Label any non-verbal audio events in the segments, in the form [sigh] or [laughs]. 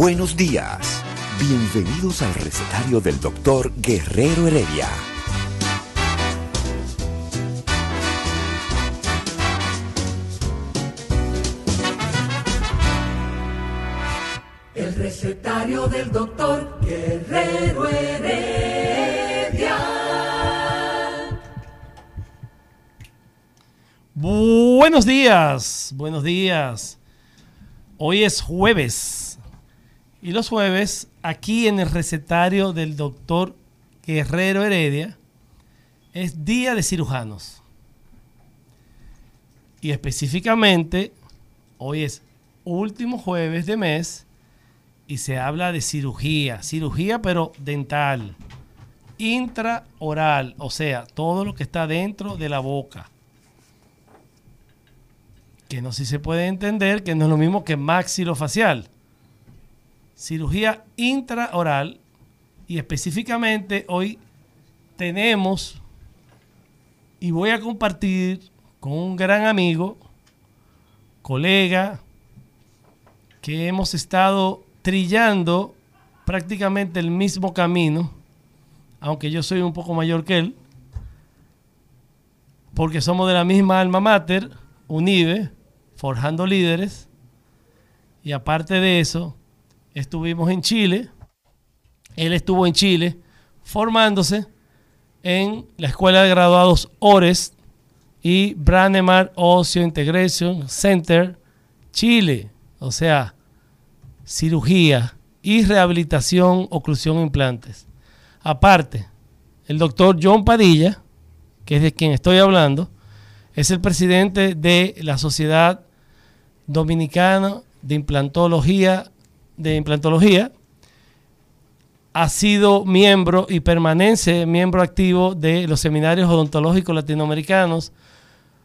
Buenos días. Bienvenidos al recetario del doctor Guerrero Heredia. El recetario del doctor Guerrero Heredia. Buenos días, buenos días. Hoy es jueves y los jueves aquí en el recetario del doctor Guerrero Heredia es día de cirujanos. Y específicamente hoy es último jueves de mes y se habla de cirugía, cirugía pero dental, intraoral, o sea, todo lo que está dentro de la boca. Que no sé si se puede entender que no es lo mismo que maxilofacial. Cirugía intraoral y específicamente hoy tenemos y voy a compartir con un gran amigo, colega, que hemos estado trillando prácticamente el mismo camino, aunque yo soy un poco mayor que él, porque somos de la misma alma mater, UNIVE, forjando líderes, y aparte de eso, estuvimos en Chile, él estuvo en Chile formándose en la Escuela de Graduados ORES y Brandemar Ocio Integration Center, Chile, o sea, cirugía y rehabilitación, oclusión, implantes. Aparte, el doctor John Padilla, que es de quien estoy hablando, es el presidente de la Sociedad Dominicana de Implantología, de Implantología. Ha sido miembro y permanece miembro activo de los seminarios odontológicos latinoamericanos.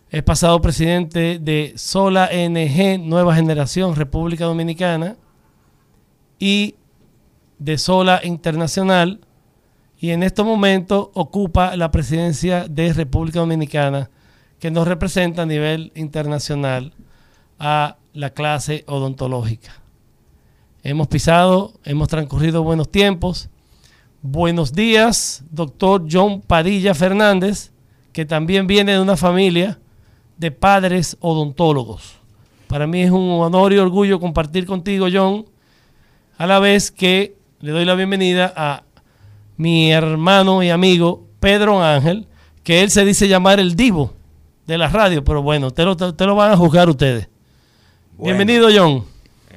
Es pasado presidente de Sola NG Nueva Generación República Dominicana y de Sola Internacional y en estos momentos ocupa la presidencia de República Dominicana que nos representa a nivel internacional a la clase odontológica. Hemos pisado, hemos transcurrido buenos tiempos. Buenos días, doctor John Padilla Fernández, que también viene de una familia de padres odontólogos. Para mí es un honor y orgullo compartir contigo, John, a la vez que le doy la bienvenida a mi hermano y amigo Pedro Ángel, que él se dice llamar el divo de la radio, pero bueno, te lo, te lo van a juzgar ustedes. Bueno, Bienvenido, John.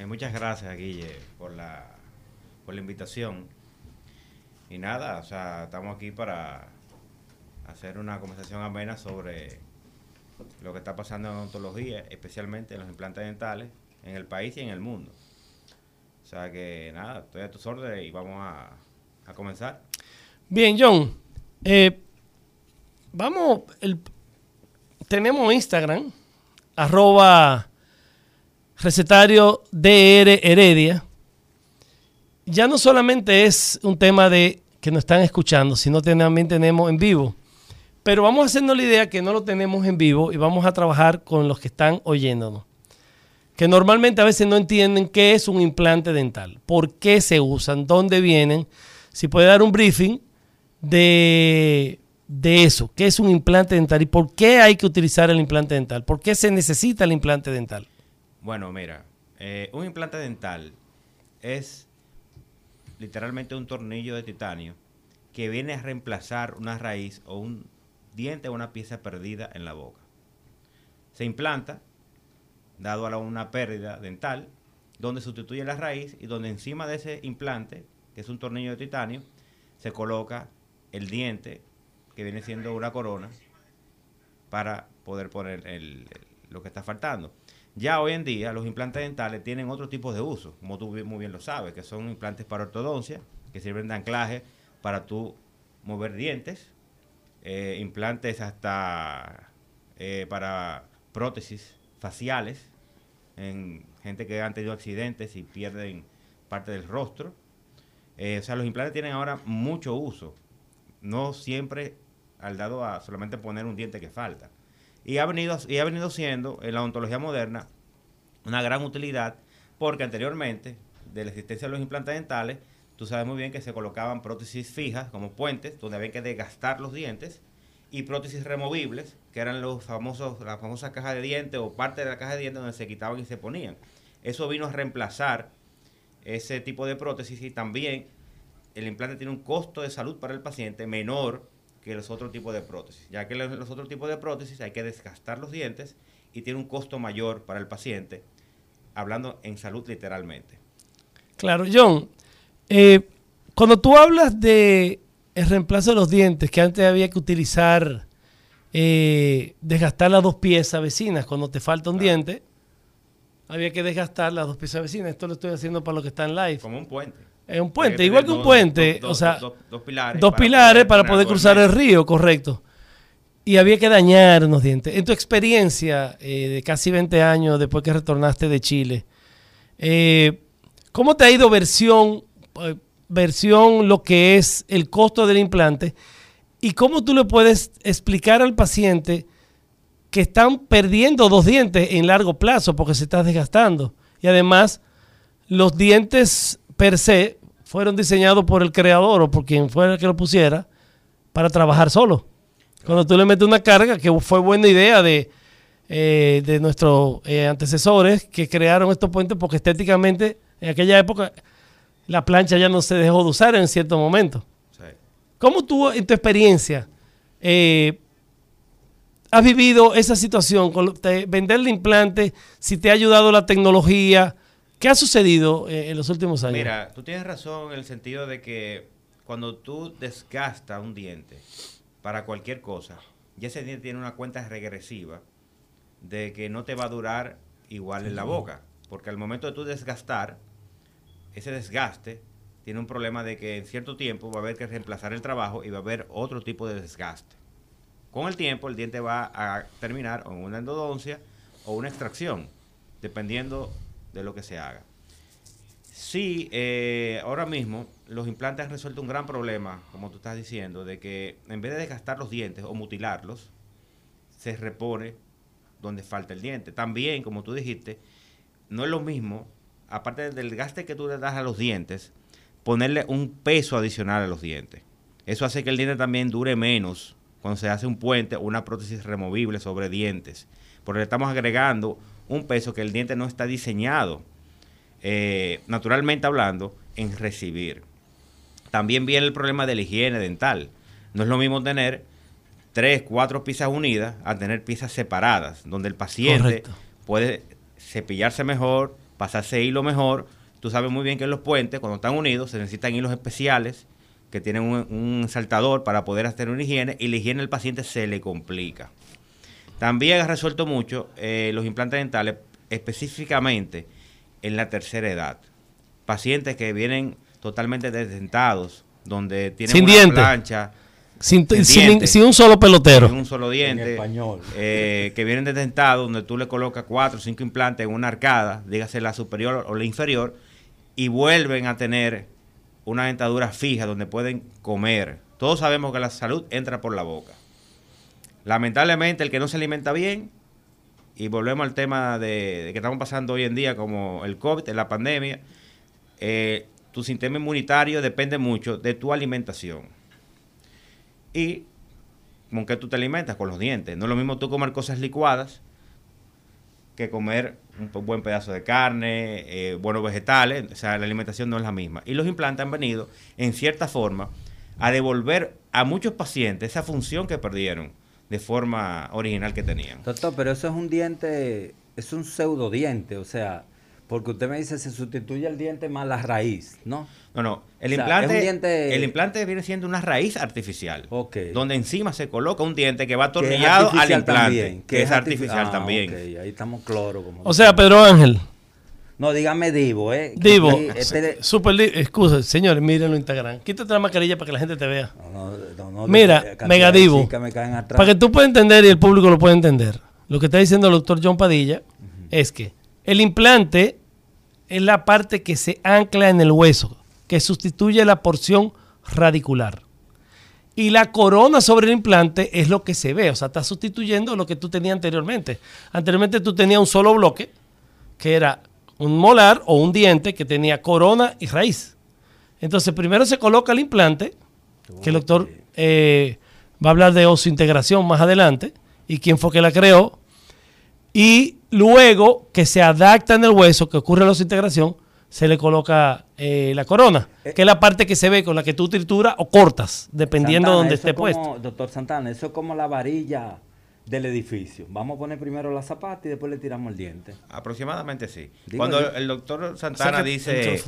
Eh, muchas gracias, Guille, por la, por la invitación. Y nada, o sea, estamos aquí para hacer una conversación amena sobre lo que está pasando en odontología, especialmente en los implantes dentales, en el país y en el mundo. O sea que nada, estoy a tus órdenes y vamos a, a comenzar. Bien, John. eh, vamos, el- tenemos Instagram, arroba recetario DR Heredia. Ya no solamente es un tema de que nos están escuchando, sino también tenemos en vivo. Pero vamos haciendo la idea que no lo tenemos en vivo y vamos a trabajar con los que están oyéndonos. Que normalmente a veces no entienden qué es un implante dental, por qué se usan, dónde vienen. Si puede dar un briefing de, de eso, qué es un implante dental y por qué hay que utilizar el implante dental, por qué se necesita el implante dental. Bueno, mira, eh, un implante dental es literalmente un tornillo de titanio que viene a reemplazar una raíz o un diente o una pieza perdida en la boca. Se implanta, dado a una pérdida dental, donde sustituye la raíz y donde encima de ese implante, que es un tornillo de titanio, se coloca el diente que viene siendo una corona, para poder poner el- lo que está faltando. Ya hoy en día los implantes dentales tienen otro tipo de uso, como tú muy bien lo sabes, que son implantes para ortodoncia, que sirven de anclaje para tú mover dientes, eh, implantes hasta eh, para prótesis faciales, en gente que han tenido accidentes y pierden parte del rostro. Eh, o sea, los implantes tienen ahora mucho uso, no siempre al dado a solamente poner un diente que falta. Y ha venido, y ha venido siendo en la odontología moderna una gran utilidad porque anteriormente de la existencia de los implantes dentales, tú sabes muy bien que se colocaban prótesis fijas como puentes donde había que desgastar los dientes y prótesis removibles que eran los famosos la famosa caja de dientes o parte de la caja de dientes donde se quitaban y se ponían. Eso vino a reemplazar ese tipo de prótesis y también el implante tiene un costo de salud para el paciente menor que los otros tipos de prótesis, ya que los, otros tipos de prótesis hay que desgastar los dientes y tiene un costo mayor para el paciente, hablando en salud literalmente. Claro, John, eh, cuando tú hablas de el reemplazo de los dientes, que antes había que utilizar, eh, desgastar las dos piezas vecinas, cuando te falta un diente, había que desgastar las dos piezas vecinas. Esto lo estoy haciendo para los que están live. Como un puente. Es un puente, tener igual que un dos- puente, dos- o sea, dos- dos pilares, dos pilares para poder cruzar el río, correcto. Y había que dañar unos dientes. En tu experiencia eh, de casi 20 años después que retornaste de Chile, eh, ¿cómo te ha ido versión, eh, versión lo que es el costo del implante? ¿Y cómo tú le puedes explicar al paciente que están perdiendo dos dientes en largo plazo porque se está desgastando? Y además, los dientes per se fueron diseñados por el creador o por quien fuera el que lo pusiera para trabajar solo. Cuando tú le metes una carga, que fue buena idea de, eh, de nuestros eh, antecesores que crearon estos puentes porque estéticamente en aquella época la plancha ya no se dejó de usar en cierto momento. Sí. ¿Cómo tú, en tu experiencia, eh, has vivido esa situación con te- vender el implante? Si te ha ayudado la tecnología, ¿qué ha sucedido eh, en los últimos años? Mira, tú tienes razón en el sentido de que cuando tú desgastas un diente para cualquier cosa, ya ese diente tiene una cuenta regresiva de que no te va a durar igual en la boca. Porque al momento de tú desgastar, ese desgaste tiene un problema de que en cierto tiempo va a haber que reemplazar el trabajo y va a haber otro tipo de desgaste. Con el tiempo el diente va a terminar en una endodoncia o una extracción, dependiendo de lo que se haga. Sí, eh, ahora mismo los implantes han resuelto un gran problema, como tú estás diciendo, de que en vez de desgastar los dientes o mutilarlos, se repone donde falta el diente. También, como tú dijiste, no es lo mismo, aparte del gaste que tú le das a los dientes, ponerle un peso adicional a los dientes. Eso hace que el diente también dure menos cuando se hace un puente o una prótesis removible sobre dientes. Porque le estamos agregando un peso que el diente no está diseñado, eh, naturalmente hablando, en recibir. También viene el problema de la higiene dental. No es lo mismo tener tres, cuatro piezas unidas a tener piezas separadas, donde el paciente Correcto. puede cepillarse mejor, pasarse hilo mejor. Tú sabes muy bien que en los puentes, cuando están unidos, se necesitan hilos especiales que tienen un, un saltador para poder hacer una higiene y la higiene del paciente se le complica. También ha resuelto mucho eh, los implantes dentales, específicamente en la tercera edad. Pacientes que vienen totalmente desdentados, donde tienen Sin una diente. plancha, sin, sin sin- diente. sin un solo pelotero. sin un solo diente, español. eh, que vienen desdentados, donde tú le colocas cuatro o cinco implantes en una arcada, dígase la superior o la inferior, y vuelven a tener una dentadura fija donde pueden comer. Todos sabemos que la salud entra por la boca. Lamentablemente, el que no se alimenta bien, y volvemos al tema de, que estamos pasando hoy en día, como el COVID, la pandemia, eh, tu sistema inmunitario depende mucho de tu alimentación. Y con qué tú te alimentas, con los dientes. No es lo mismo tú comer cosas licuadas que comer un buen pedazo de carne, eh, buenos vegetales. O sea, la alimentación no es la misma. Y los implantes han venido, en cierta forma, a devolver a muchos pacientes esa función que perdieron de forma original que tenían. Doctor, pero eso es un diente, es un pseudodiente, o sea, Porque usted me dice se sustituye el diente más la raíz, ¿no? No, no. El, O sea, implante, es un diente- el implante viene siendo una raíz artificial. Donde encima se coloca un diente que va atornillado al implante. también, que es artifi- artificial Ah, también. ok, ahí estamos cloro. Como O sea, Pedro Ángel, no, dígame Divo, ¿eh? Divo, este- super excusa, señores, mírenlo en Instagram. Quítate la mascarilla para que la gente te vea. No, no, no, no, Mira, Mega Divo, me para que tú puedas entender y el público lo pueda entender, lo que está diciendo el doctor John Padilla es que el implante es la parte que se ancla en el hueso, que sustituye la porción radicular. Y la corona sobre el implante es lo que se ve, o sea, está sustituyendo lo que tú tenías anteriormente. Anteriormente tú tenías un solo bloque, que era un molar o un diente que tenía corona y raíz. Entonces, primero se coloca el implante, que el doctor eh, va a hablar de osiointegración más adelante, y quién fue que la creó. Y luego que se adapta en el hueso, que ocurre la osiointegración, se le coloca eh, la corona, que es la parte que se ve con la que tú trituras o cortas, dependiendo de donde esté es como- puesto. Doctor Santana, eso es como la varilla del edificio. Vamos a poner primero la zapata y después le tiramos el diente. Aproximadamente sí. Digo Cuando yo. el doctor Santana dice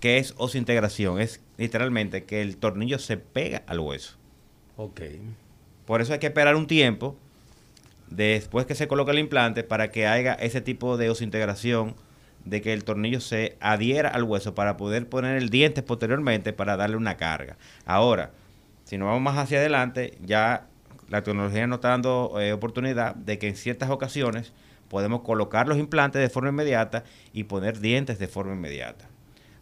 que es osintegración, es literalmente que el tornillo se pega al hueso. Ok. Por eso hay que esperar un tiempo después que se coloca el implante para que haya ese tipo de osintegración de que el tornillo se adhiera al hueso para poder poner el diente posteriormente para darle una carga. Ahora, si nos vamos más hacia adelante, ya la tecnología nos está dando eh, oportunidad de que en ciertas ocasiones podemos colocar los implantes de forma inmediata y poner dientes de forma inmediata.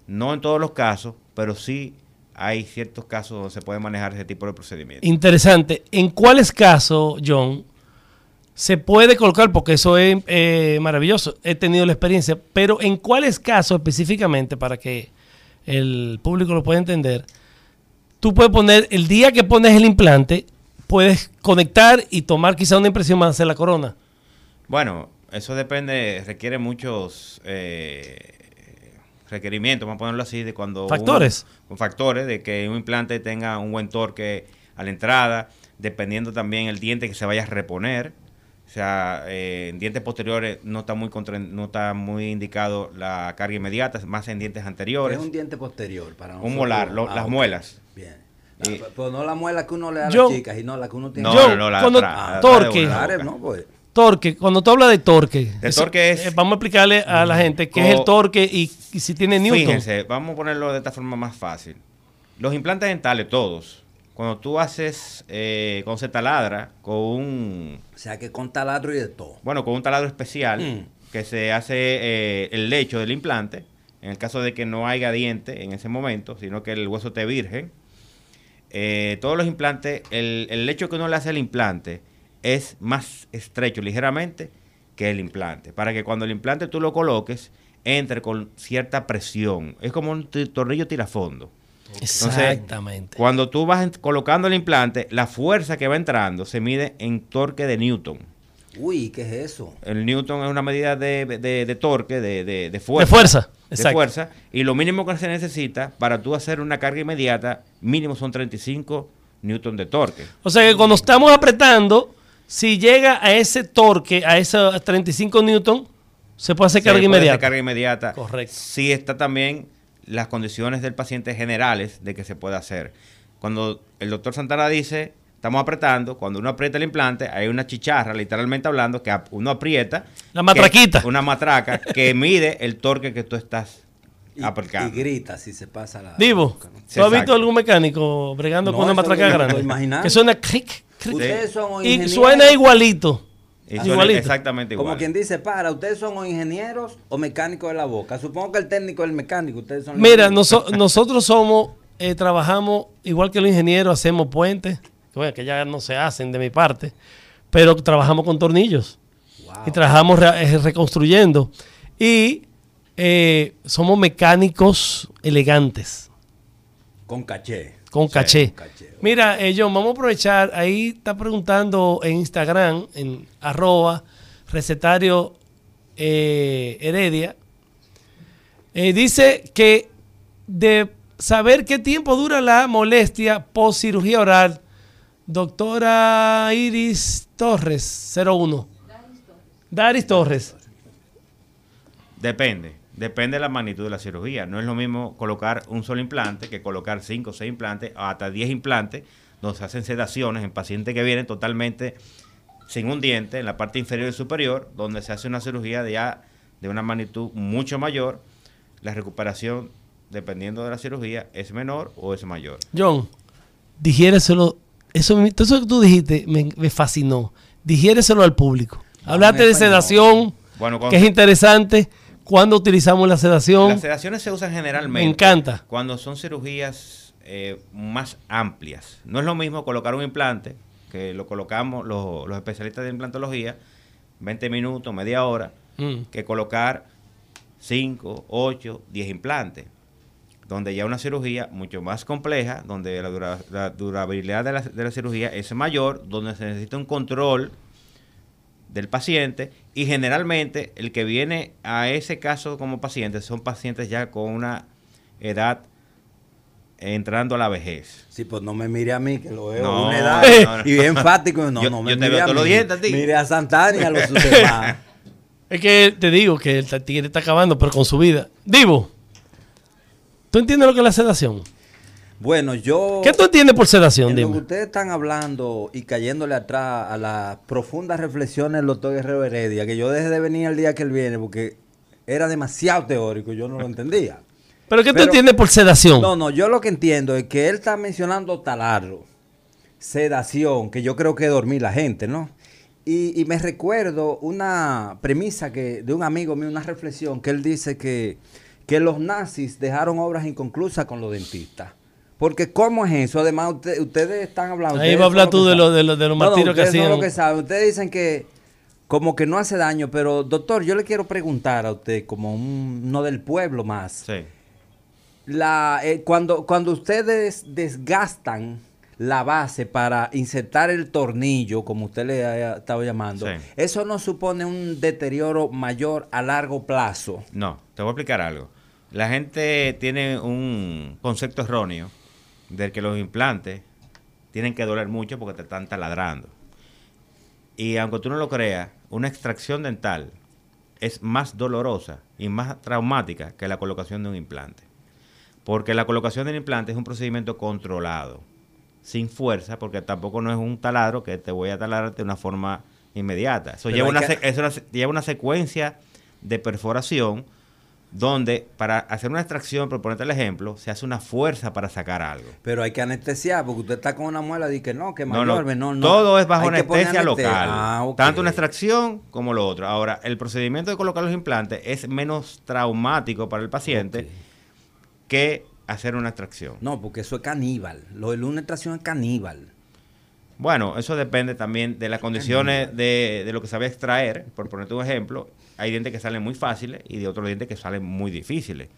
No en todos los casos, pero sí hay ciertos casos donde se puede manejar ese tipo de procedimiento. Interesante. ¿En cuáles casos, John, se puede colocar? Porque eso es eh, maravilloso. He tenido la experiencia. Pero ¿en cuáles casos específicamente, para que el público lo pueda entender, tú puedes poner, el día que pones el implante, puedes conectar y tomar quizá una impresión más hacer la corona? Bueno, eso depende, requiere muchos eh, requerimientos, vamos a ponerlo así, de cuando... Factores. uno- con factores, de que un implante tenga un buen torque a la entrada, dependiendo también el diente que se vaya a reponer. O sea, eh, en dientes posteriores no está muy contra- no está muy indicado la carga inmediata, más en dientes anteriores. Es un diente posterior para Un molar, lo- las ok. muelas. Bien. Ah, pero no la muela que uno le da a Yo- las chicas, sino la que uno tiene. No, Yo, no, no, la cuando- atrás, torque. atrás de no, pues. Torque, cuando tú hablas de torque, El torque es- eh, vamos a explicarle a la gente qué es el torque y, y si tiene Newton. Fíjense, vamos a ponerlo de esta forma más fácil. Los implantes dentales, todos, cuando tú haces, eh, cuando se taladra con un, O sea que con taladro y de todo. bueno, con un taladro especial Mm. que se hace eh, el lecho del implante, en el caso de que no haya diente en ese momento, sino que el hueso esté virgen, eh, todos los implantes, el, el lecho que uno le hace al implante es más estrecho ligeramente que el implante, para que cuando el implante tú lo coloques, entre con cierta presión. Es como un tornillo tirafondo. Exactamente. Cuando tú vas colocando el implante, la fuerza que va entrando se mide en torque de Newton. Uy, ¿qué es eso? El Newton es una medida de, de- de torque, de, de- de de fuerza. fuerza. de Exacto. fuerza. Y lo mínimo que se necesita para tú hacer una carga inmediata, mínimo son 35 newton de torque. O sea que cuando estamos apretando, si llega a ese torque, a esos 35 newton, se puede hacer Se carga puede hacer inmediata. carga inmediata. Correcto. Sí está también las condiciones del paciente generales de que se puede hacer. Cuando el doctor Santana dice, estamos apretando, cuando uno aprieta el implante, hay una chicharra, literalmente hablando, que uno aprieta. La matraquita. que- una matraca que [laughs] mide el torque que tú estás Y, aplicando. y grita si se pasa la. ¿tú has visto algún mecánico bregando No, con una matraca grande? Que suena cric, cric. Ustedes son Y suena igualito. Y suena Igualito. exactamente igual. Como quien dice, para, ¿ustedes son o ingenieros o mecánicos de la boca? Supongo que el técnico es el mecánico, ustedes son los Mira, noso- nosotros somos, eh, trabajamos igual que los ingenieros, hacemos puentes, que ya no se hacen de mi parte, pero trabajamos con tornillos Wow. y trabajamos re- eh, reconstruyendo. Y eh, somos mecánicos elegantes, Con caché. con caché. Mira, eh, John, vamos a aprovechar, ahí está preguntando en Instagram, en arroba recetario eh, Heredia, dice que de saber qué tiempo dura la molestia post cirugía oral, doctora Iris Torres, 01. Daris Torres. Depende. Depende de la magnitud de la cirugía. No es lo mismo colocar un solo implante que colocar 5 o 6 implantes o hasta 10 implantes, donde se hacen sedaciones en pacientes que vienen totalmente sin un diente en la parte inferior y superior, donde se hace una cirugía de ya de una magnitud mucho mayor. La recuperación, dependiendo de la cirugía, es menor o es mayor. John, digiéreselo. Eso, todo eso que tú dijiste me, me fascinó. Digiéreselo al público. Hablaste en de sedación, Bueno, cuando que es interesante. ¿Cuándo utilizamos la sedación? Las sedaciones se usan generalmente. Me encanta. Cuando son cirugías eh, más amplias. No es lo mismo colocar un implante, que lo colocamos los, los especialistas de implantología, 20 minutos, media hora, Mm. que colocar 5, 8, 10 implantes. Donde ya una cirugía mucho más compleja, donde la, dura- la durabilidad de la, de la cirugía es mayor, donde se necesita un control del paciente y generalmente el que viene a ese caso como paciente son pacientes ya con una edad entrando a la vejez. Sí, pues no me mire a mí, que lo veo No, a una edad no, no. y bien enfático. No, Yo- no me yo te mire veo a todos los mí. dientes a ti. Mire a Santana y a los [laughs] demás. Es que te digo que el tigre está acabando, pero con su vida. Divo, ¿tú entiendes lo que es la sedación? Bueno, yo... ¿Qué tú entiendes por sedación? En lo que Dime. ustedes están hablando y cayéndole atrás a las profundas reflexiones del doctor Guerrero Heredia, que yo dejé de venir el día que él viene porque era demasiado teórico, yo no lo entendía. [laughs] ¿Pero qué tú Pero- entiendes por sedación? No, no, yo lo que entiendo es que él está mencionando taladro, sedación, que yo creo que dormir la gente, ¿no? Y, y me recuerdo una premisa que de un amigo mío, una reflexión, que él dice que, que los nazis dejaron obras inconclusas con los dentistas. Porque ¿cómo es eso? Además, usted- ustedes están hablando... Ahí va a hablar los que tú de saben. lo- de lo- de los No, no, que hacían. los que saben. Ustedes dicen que como que no hace daño, pero doctor, yo le quiero preguntar a usted, como un, uno del pueblo más Sí. la, eh, cuando, cuando ustedes desgastan la base para insertar el tornillo, como usted le ha estado llamando, Sí. eso no supone un deterioro mayor a largo plazo. No, te voy a explicar algo. La gente tiene un concepto erróneo del que los implantes tienen que doler mucho porque te están taladrando. Y aunque tú no lo creas, una extracción dental es más dolorosa y más traumática que la colocación de un implante. Porque la colocación del implante es un procedimiento controlado, sin fuerza, porque tampoco no es un taladro que te voy a taladrar de una forma inmediata. Eso lleva una, que- se- es una se- lleva una secuencia de perforación donde para hacer una extracción, por ponerte el ejemplo, se hace una fuerza para sacar algo. Pero hay que anestesiar, porque usted está con una muela y que no, que No, no, no, no. Todo es bajo anestesia aneste- local. Ah. Tanto una extracción como lo otro. Ahora, el procedimiento de colocar los implantes es menos traumático para el paciente que hacer una extracción. No, porque eso es caníbal. Lo de una extracción es caníbal. Bueno, eso depende también de las condiciones de, de lo que se va a extraer. Por ponerte un ejemplo, hay dientes que salen muy fáciles y de otros dientes que salen muy difíciles.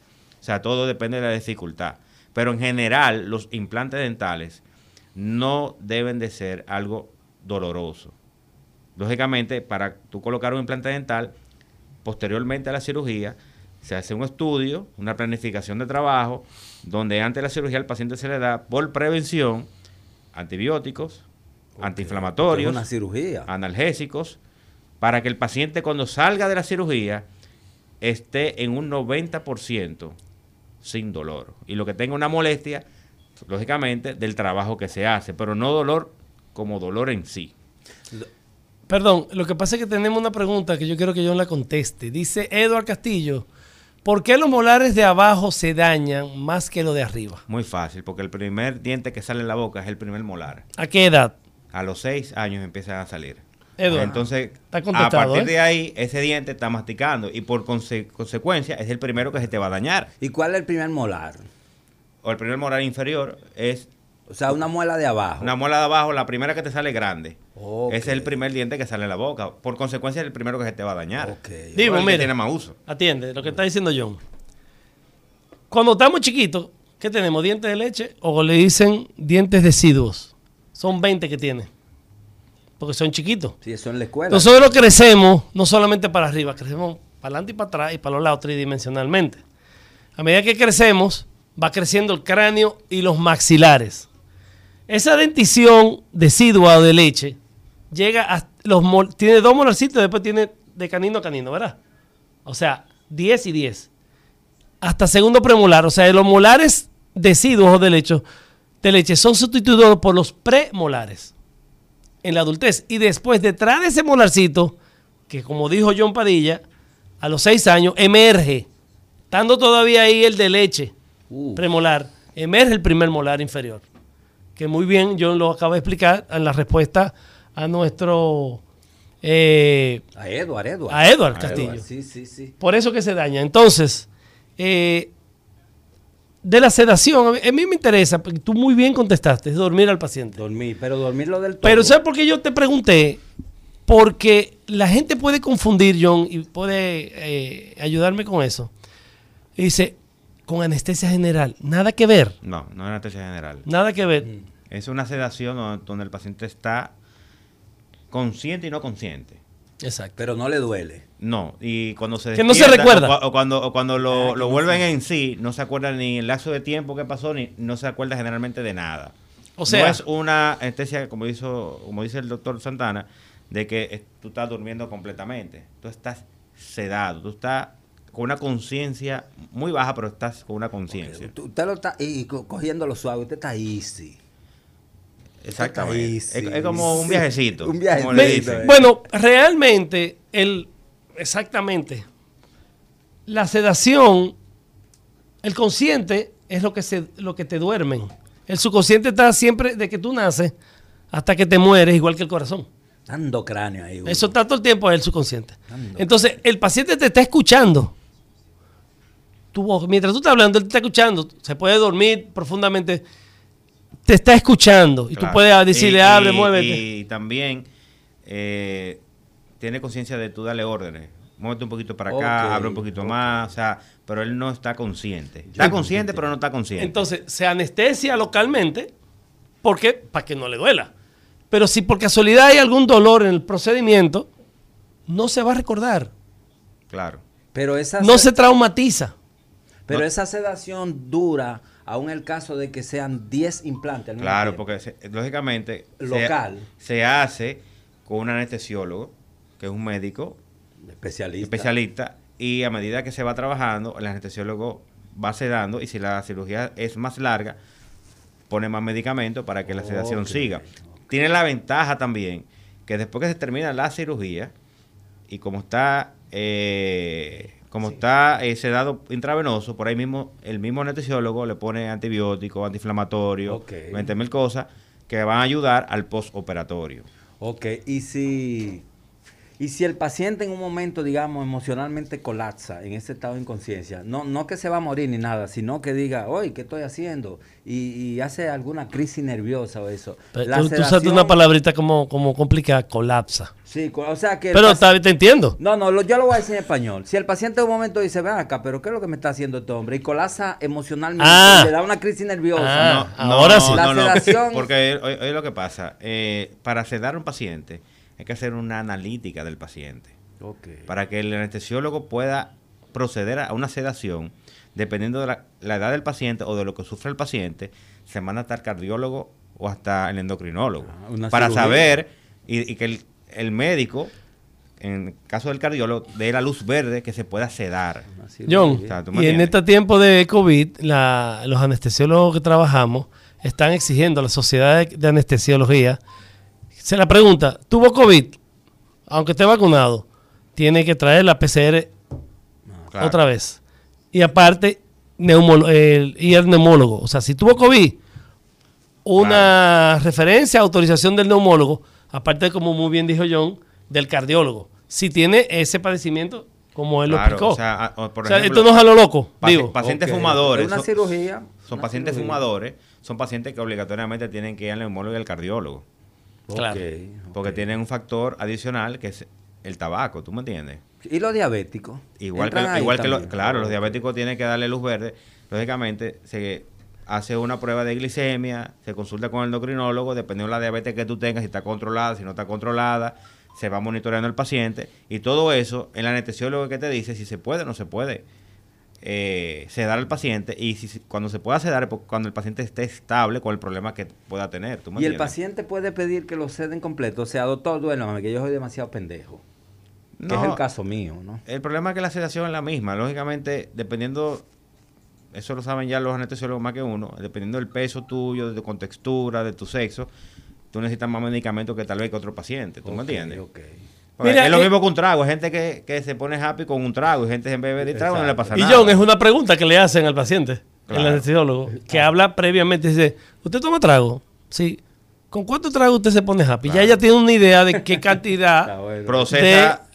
O sea, todo depende de la dificultad. Pero en general, los implantes dentales no deben de ser algo doloroso. Lógicamente, para tú colocar un implante dental, posteriormente a la cirugía, se hace un estudio, una planificación de trabajo, donde antes de la cirugía al paciente se le da por prevención antibióticos, antiinflamatorios, una cirugía. analgésicos, para que el paciente cuando salga de la cirugía esté en un 90% sin dolor. Y lo que tenga una molestia, lógicamente, del trabajo que se hace, pero no dolor como dolor en sí. Perdón, lo que pasa es que tenemos una pregunta que yo quiero que John la conteste. Dice Eduard Castillo, ¿por qué los molares de abajo se dañan más que los de arriba? Muy fácil, porque el primer diente que sale en la boca es el primer molar. ¿A qué edad? A los seis años empiezan a salir. Eduardo, Entonces, está a partir ¿eh? de ahí, ese diente está masticando y por conse- consecuencia es el primero que se te va a dañar. ¿Y cuál es el primer molar? O el primer molar inferior es O sea, una muela de abajo. una muela de abajo, la primera que te sale grande. Ese es el primer diente que sale en la boca. Por consecuencia es el primero que se te va a dañar. Ok. Digo, mira. tiene más uso. Atiende lo que está diciendo John. Cuando estamos chiquitos, ¿qué tenemos? ¿Dientes de leche o le dicen dientes deciduos? Son 20 que tiene. Porque son chiquitos. Sí, eso en la escuela. Nosotros crecemos no solamente para arriba, crecemos para adelante y para atrás y para los lados tridimensionalmente. A medida que crecemos, va creciendo el cráneo y los maxilares. Esa dentición decidua o de leche llega a los mol- tiene dos molarcitos y después tiene de canino a canino, ¿verdad? O sea, 10 y 10. hasta segundo premolar. O sea, los molares deciduos de leche, de leche son sustituidos por los premolares en la adultez. Y después, detrás de ese molarcito, que como dijo John Padilla, a los seis años emerge, estando todavía ahí el de leche Uh. premolar, emerge el primer molar inferior. Que muy bien John lo acaba de explicar en la respuesta a nuestro... eh, A Edward, Edward. a Edward A Castillo. Sí, sí, sí. Por eso que se daña. Entonces, eh, de la sedación, a mí, a mí me interesa, porque tú muy bien contestaste, es dormir al paciente. Dormir, pero dormirlo del todo. Pero ¿sabes por qué yo te pregunté? Porque la gente puede confundir, John, y puede eh, ayudarme con eso. Y dice, con anestesia general, nada que ver, No, no es anestesia general. nada que ver. Es una sedación donde el paciente está consciente y no consciente. Exacto. Pero no le duele. No, y cuando se Que no se recuerda. O, cua- o cuando, o cuando lo, Ah, lo vuelven no en sí, no se acuerda ni el lapso de tiempo que pasó, ni no se acuerda generalmente de nada. O sea- no es una anestesia, como, hizo, como dice el doctor Santana, de que tú estás durmiendo completamente. Tú estás sedado, tú estás con una conciencia muy baja, pero estás con una conciencia. Tú- Usted lo está y, y co- cogiéndolo suave, usted está easy. Exactamente. Está Es, easy. es como un viajecito. Un como le viajecito, dicen. Bueno, realmente, el, exactamente, la sedación, el consciente es lo que, se, lo que te duermen. El subconsciente está siempre de que tú naces hasta que te mueres, igual que el corazón. Dando cráneo ahí. Eso está todo el tiempo en el subconsciente. Entonces, el paciente te está escuchando. Tu voz, mientras tú estás hablando, él te está escuchando. Se puede dormir profundamente. Te está escuchando. Y tú puedes decirle, Y- hable, y- muévete. Y también eh, tiene conciencia de tú darle órdenes. Muévete un poquito para acá, Ok, abre un poquito más, o sea, pero él no está consciente. Está consciente, pero no está consciente. Entonces, se anestesia localmente. ¿Por qué? Para que no le duela. Pero si por casualidad hay algún dolor en el procedimiento, no se va a recordar. claro. Pero esa, No se- traumatiza. pero no- esa sedación dura aún el caso de que sean 10 implantes. al Claro, tiempo. porque se- lógicamente se- Local. Se, hace con un anestesiólogo, que es un médico Especialista. especialista, y a medida que se va trabajando, el anestesiólogo va sedando y si la cirugía es más larga, pone más medicamentos para que la sedación siga. Tiene la ventaja también que después que se termina la cirugía y como está eh, como está eh, sedado intravenoso, por ahí mismo el mismo anestesiólogo le pone antibiótico, antiinflamatorio, Ok. 20 mil cosas que van a ayudar al postoperatorio. Ok, y si, y si el paciente en un momento, digamos, emocionalmente colapsa en ese estado de inconsciencia, no, no que se va a morir ni nada, sino que diga, oye, ¿qué estoy haciendo? Y, y hace alguna crisis nerviosa o eso. Pero La tú, tú usaste sedación- una palabrita como, como complicada, colapsa. Sí, o sea que... Pero paci- está- te entiendo. No, no, lo- yo lo voy a decir en español. Si el paciente en un momento dice, ven acá, pero ¿qué es lo que me está haciendo este hombre? Y colapsa emocionalmente, Ah. y le da una crisis nerviosa. Ah. No, ahora no, sí. La no, no, sedación- porque hoy, hoy lo que pasa, eh, para sedar a un paciente hay que hacer una analítica del paciente. Para que el anestesiólogo pueda proceder a una sedación, dependiendo de la, la edad del paciente o de lo que sufre el paciente, se manda hasta el cardiólogo o hasta el endocrinólogo. Ah, para cirugía. saber y, y que el, el médico, en caso del cardiólogo, dé la luz verde que se pueda sedar. John, O sea, y en este tiempo de COVID, la- los anestesiólogos que trabajamos están exigiendo a la sociedad de, de anestesiología. Se la pregunta, ¿tuvo COVID? Aunque esté vacunado, tiene que traer la PCR Claro. otra vez. Y aparte, neumolo- el, ir al neumólogo. O sea, si tuvo COVID, una referencia, autorización del neumólogo, aparte, como muy bien dijo John, del cardiólogo. Si tiene ese padecimiento, como él lo explicó. o sea, a- o por O sea, ejemplo, esto no es a lo loco, paci- digo. pacientes fumadores. Una son- cirugía. Son una pacientes cirugía. fumadores, son pacientes que obligatoriamente tienen que ir al neumólogo y al cardiólogo. Claro. Porque tienen un factor adicional que es el tabaco, ¿tú me entiendes? ¿Y los diabéticos? Igual que, ¿Entran ahí igual que lo- también? claro, los diabéticos tienen que darle luz verde. Lógicamente, se hace una prueba de glicemia, se consulta con el endocrinólogo, dependiendo de la diabetes que tú tengas, si está controlada, si no está controlada, se va monitoreando el paciente. Y todo eso, el anestesiólogo que te dice si se puede o no se puede eh, sedar al paciente. Y si, cuando se pueda sedar, cuando el paciente esté estable con el problema que pueda tener. ¿tú me Y el paciente puede pedir que lo ceden completo. O sea, doctor, duélame, que yo soy demasiado pendejo. Que No, es el caso mío, ¿no? El problema es que la sedación es la misma. Lógicamente, dependiendo eso lo saben ya los anestesiólogos más que uno, dependiendo del peso tuyo, de tu contextura, de tu sexo, tú necesitas más medicamentos que tal vez que otro paciente, ¿tú me entiendes? Mira, es lo eh, mismo que un trago, hay gente que, que se pone happy con un trago y gente en bebe de trago no le pasa Y nada. John, es una pregunta que le hacen al paciente, el Claro. anestesiólogo, que habla previamente, dice, ¿usted toma trago? Sí. ¿Con cuánto trago usted se pone happy? Ya ella tiene una idea de qué [laughs] cantidad bueno.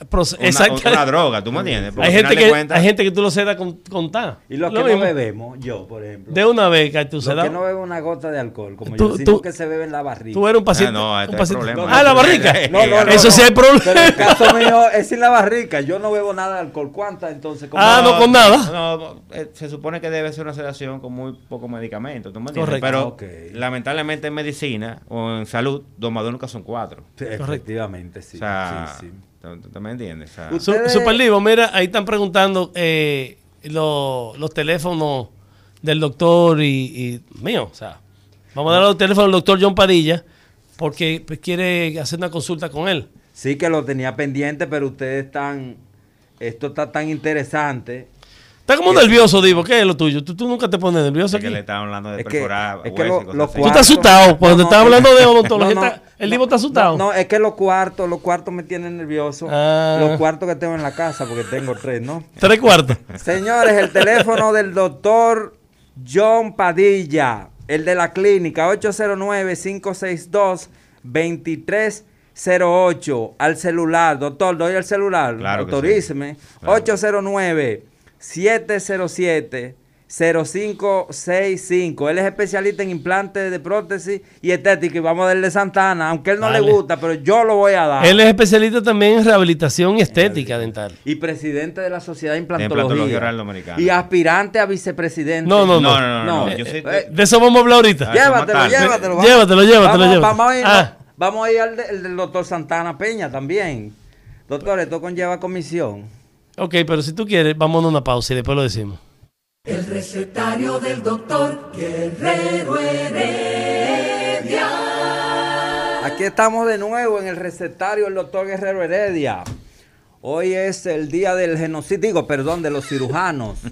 procesa una, una droga, ¿tú me entiendes? Porque hay, gente que, hay gente que tú lo cedas con, con tan. Y los Lo que no mismo. bebemos, yo, por ejemplo. De una vez que tú Los se que no beben una gota de alcohol, como Tú- yo, sino tú- que se beben la barriga. Tú eres un paciente. Ah, no, un este hay paciente- problema. Ah, la barrica. [laughs] No, no, no, Eso no. sí hay problema. Pero el caso mío es sin la barrica. Yo no bebo nada de alcohol. ¿Cuánta entonces? ¿Cómo? Ah, no, con nada. No, no, eh, se supone que debe ser una sedación con muy poco medicamento, ¿tú me entiendes? Correcto. Pero Ok. lamentablemente en medicina o en salud, dos más dos nunca son cuatro. Sí, efectivamente, sí. o sea, sí, sí. ¿tú, me entiendes? O sea, Ustedes- Super Divo, mira, ahí están preguntando eh, lo- los teléfonos del doctor y, y mío. O sea, vamos a dar los teléfonos del doctor John Padilla porque pues, quiere hacer una consulta con él. Sí que lo tenía pendiente, pero ustedes están... Esto está tan interesante. Está como nervioso, Divo. ¿Qué es lo tuyo? ¿Tú, tú nunca te pones nervioso es que le están hablando de Es que- perforar es que lo-. Tú estás asustado. Cuando No, te no, estás es- hablando de odontología, No, no, está- el no, Divo está asustado. No, no, es que los cuartos, los cuartos me tienen nervioso. Ah. Los cuartos que tengo en la casa, porque tengo tres, ¿no? Tres cuartos. Señores, el teléfono del doctor John Padilla, el de la clínica, 809-562-2308. Al celular, doctor, doy el celular. Claro Autoríceme. sí. Claro. 809-707-0565. Él es especialista en implantes de prótesis y estética. Y vamos a darle Santana, aunque él no Dale. le gusta, pero yo lo voy a dar. Él es especialista también en rehabilitación y estética dental. y presidente de la Sociedad de Implantología Implantología. Oral Dominicana. Y aspirante a vicepresidente. No, no, No, no, no, no, yo soy- eh, De eso vamos a hablar ahorita. Ah, Llévatelo, llévatelo. vamos- Llévatelo, llévatelo, vamos, llévatelo. Vamos a ir, Ah. vamos a ir al de- el del doctor Santana Peña también. Doctor, esto conlleva comisión. Ok, pero si tú quieres, vamos a una pausa y después lo decimos. El recetario del doctor Guerrero Heredia. Aquí estamos de nuevo en el recetario del doctor Guerrero Heredia. Hoy es el día del genocidio, digo, perdón, de los cirujanos. [laughs]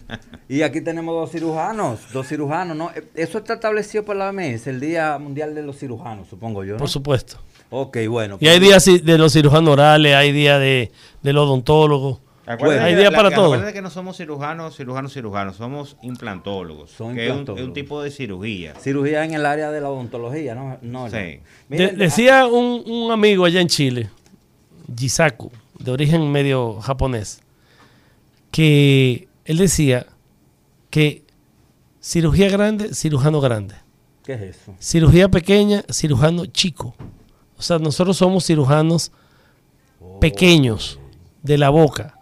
Y aquí tenemos dos cirujanos, dos cirujanos, ¿no? Eh, Eso está establecido por la OMS, el Día Mundial de los Cirujanos, supongo yo. ¿no? Por supuesto. Ok, bueno. Y hay días sí, de los cirujanos orales, hay días de, de los odontólogos. Acuérdate hay la- para todo. acuérdate que no somos cirujanos, cirujanos, cirujanos, somos implantólogos. Son que es un- implantólogos. Es, un, tipo de cirugía. Cirugía en el área de la odontología, ¿no? no Sí. De- decía un, un amigo allá en Chile, Gisaku, de origen medio japonés, que él decía que cirugía grande, cirujano grande. ¿Qué es eso? Cirugía pequeña, cirujano chico. O sea, nosotros somos cirujanos pequeños de la boca,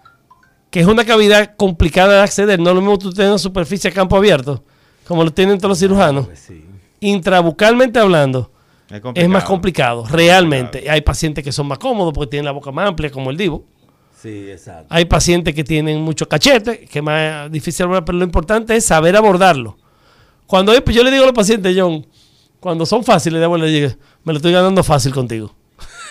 que es una cavidad complicada de acceder. No es lo mismo tú tienes una superficie a campo abierto, como lo tienen todos los cirujanos. Pues sí. Intrabucalmente hablando, Es, es más complicado, realmente. Hay pacientes que son más cómodos porque tienen la boca más amplia, como el Divo. Sí, exacto. Hay pacientes que tienen mucho cachete, que es más difícil abordar, pero lo importante es saber abordarlo. Cuando pues yo le digo a los pacientes, John, cuando son fáciles de abordar, le digo, me lo estoy ganando fácil contigo.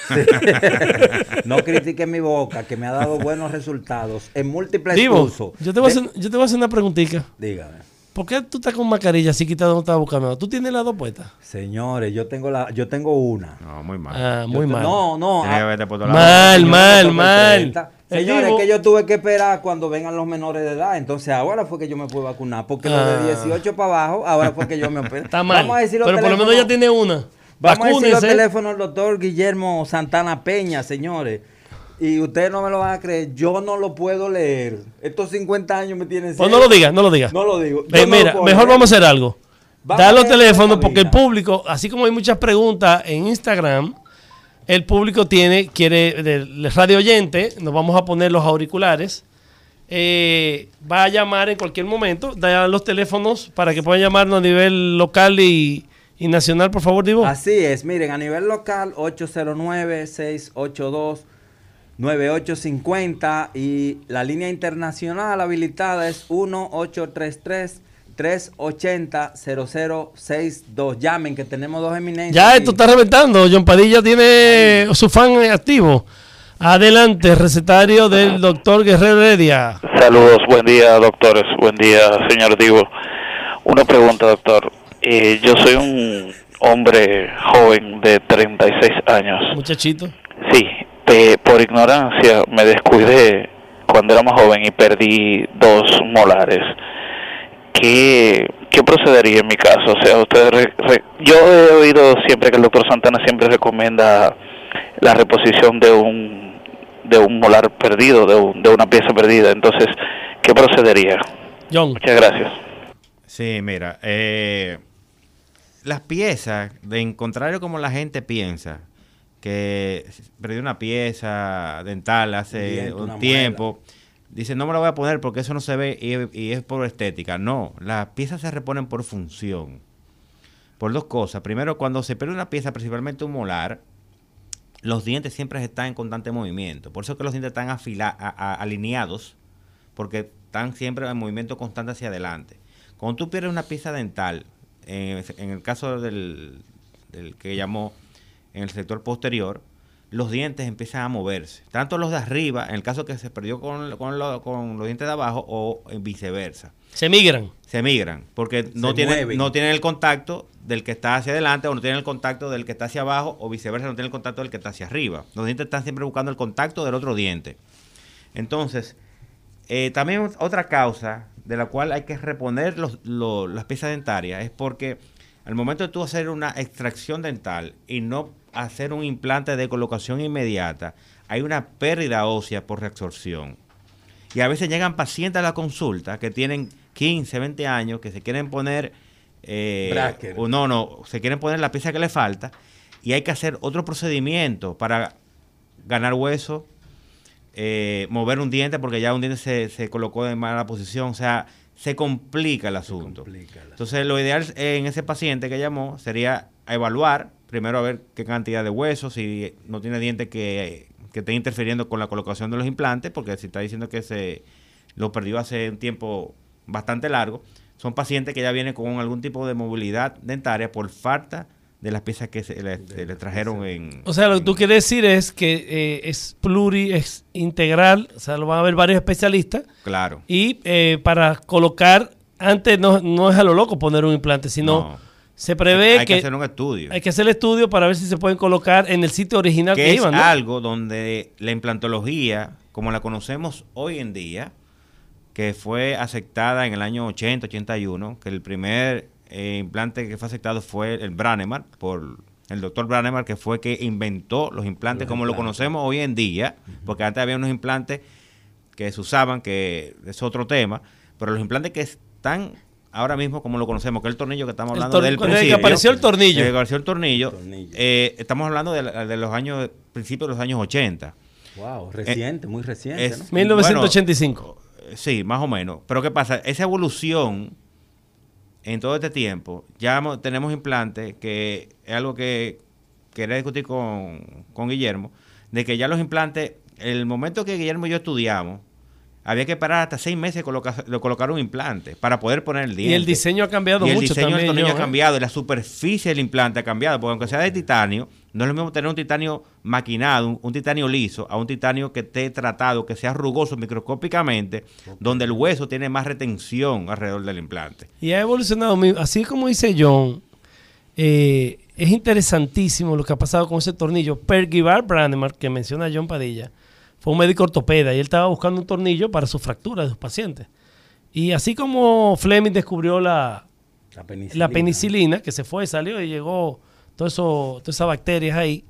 [laughs] No critiquen mi boca, que me ha dado buenos resultados en múltiples Divo, usos. yo te, voy a hacer, yo te voy a hacer una preguntita. Dígame. ¿Por qué tú estás con mascarilla así quitando esta boca? nueva? ¿Tú tienes las dos puestas? Señores, yo tengo la, yo tengo una. No, muy mal. Ah, muy mal. No, no. Ah, Mal, mal, mal. 30. El Señores, que yo tuve que esperar cuando vengan los menores de edad. Entonces ahora fue que yo me pude vacunar. Porque los Ah. de 18 para abajo, ahora fue que yo me operé. Está mal. Vamos a decir pero por lo menos ya tiene una. Vamos a decir los teléfonos doctor Guillermo Santana Peña, señores. Y ustedes no me lo van a creer. Yo no lo puedo leer. Estos 50 años me tienen. Pues no lo digas, no lo digas. No lo digo. No mira, mejor leer. vamos a hacer algo. Vamos Da los teléfonos porque el público, así como hay muchas preguntas en Instagram, el público tiene, quiere, del radio oyente, nos vamos a poner los auriculares, eh, va a llamar en cualquier momento, da los teléfonos para que puedan llamarnos a nivel local y, y nacional, por favor, Divo. Así es, miren, a nivel local, 809-682-9850 y la línea internacional habilitada es 1-833-380-0062. Llamen, que tenemos dos eminencias. Ya esto está reventando. John Padilla tiene su fan activo. Adelante, recetario del doctor Guerrero Heredia. Saludos, buen día doctores, buen día señor Divo. Una pregunta, doctor. Eh, yo soy un hombre joven de 36 años. Muchachito. Sí, pe- por ignorancia me descuidé cuando era más joven y perdí dos molares. ¿Qué, qué procedería en mi caso? O sea, usted re- re- yo he oído siempre que el doctor Santana siempre recomienda la reposición de un de un molar perdido, de, un- de una pieza perdida. Entonces, ¿qué procedería? John. Muchas gracias. Sí, mira, eh, las piezas, de en contrario como la gente piensa, que perdió una pieza dental hace un tiempo, dice no me la voy a poner porque eso no se ve y, y es por estética. No, las piezas se reponen por función. Por dos cosas. Primero, cuando se pierde una pieza, principalmente un molar, los dientes siempre están en constante movimiento. Por eso que los dientes están afila- a- a- alineados, porque están siempre en movimiento constante hacia adelante. Cuando tú pierdes una pieza dental, en, en el caso del, del que llamó en el sector posterior, los dientes empiezan a moverse. Tanto los de arriba, en el caso que se perdió con, con lo- con los dientes de abajo, o viceversa Se migran. se migran porque no Se tienen, mueven. no tienen el contacto del que está hacia adelante o no tienen el contacto del que está hacia abajo o viceversa, no tienen el contacto del que está hacia arriba. Los dientes están siempre buscando el contacto del otro diente. Entonces, eh, también otra causa de la cual hay que reponer los- lo- las piezas dentarias es porque al momento de tú hacer una extracción dental y no hacer un implante de colocación inmediata, hay una pérdida ósea por reabsorción. Y a veces llegan pacientes a la consulta que tienen 15, 20 años, que se quieren poner... eh, o no, no, se quieren poner la pieza que le falta y hay que hacer otro procedimiento para ganar hueso, eh, mover un diente porque ya un diente se, se colocó en mala posición, o sea, se complica el asunto. complica Entonces, lo ideal en ese paciente que llamó sería evaluar, primero a ver qué cantidad de huesos, si no tiene diente que, que esté interfiriendo con la colocación de los implantes, porque si está diciendo que se lo perdió hace un tiempo bastante largo, son pacientes que ya vienen con algún tipo de movilidad dentaria por falta de las piezas que se le, le trajeron en... O sea, lo que tú quieres decir es que eh, es pluri, es integral, o sea, lo van a ver varios especialistas Claro. y eh, para colocar, antes no, no es a lo loco poner un implante, sino No. se prevé hay que, que hacer un estudio. hay que hacer el estudio para ver si se pueden colocar en el sitio original que, que es iban, ¿no? algo donde la implantología, como la conocemos hoy en día, que fue aceptada en el año 80, 81, que el primer eh, implante que fue aceptado fue el Branemark, por el doctor Branemark, que fue que inventó los implantes Los como lo conocemos hoy en día, porque antes había unos implantes que se usaban, que es otro tema, pero los implantes que están ahora mismo como lo conocemos, que es el tornillo que estamos hablando del el que principio. apareció el tornillo. Eh, apareció el tornillo. Tornillo. Eh, estamos hablando de, los años, principios de los años 80. Wow, reciente, muy reciente, es- ¿no? 1985. Eh, Sí, más o menos. Pero ¿qué pasa? Esa evolución en todo este tiempo, ya tenemos implantes, que es algo que quería discutir con, con Guillermo, de que ya los implantes, el momento que Guillermo y yo estudiamos, había que esperar hasta seis meses de colocar, de colocar un implante para poder poner el diente. y el diseño ha cambiado Y el mucho diseño del también. tornillo John, ha cambiado y la superficie del implante ha cambiado, porque aunque sea de titanio, no es lo mismo tener un titanio maquinado, un, un titanio liso, a un titanio que esté tratado, que sea rugoso microscópicamente, donde el hueso tiene más retención alrededor del implante. Y ha evolucionado, mi- así como dice John, eh, es interesantísimo lo que ha pasado con ese tornillo. Pergivar Brandemark, que menciona John Padilla, fue un médico ortopeda y él estaba buscando un tornillo para su fractura de sus pacientes. Y así como Fleming descubrió la, La penicilina. la penicilina, que se fue, salió y llegó todo eso, todas esas bacterias ahí.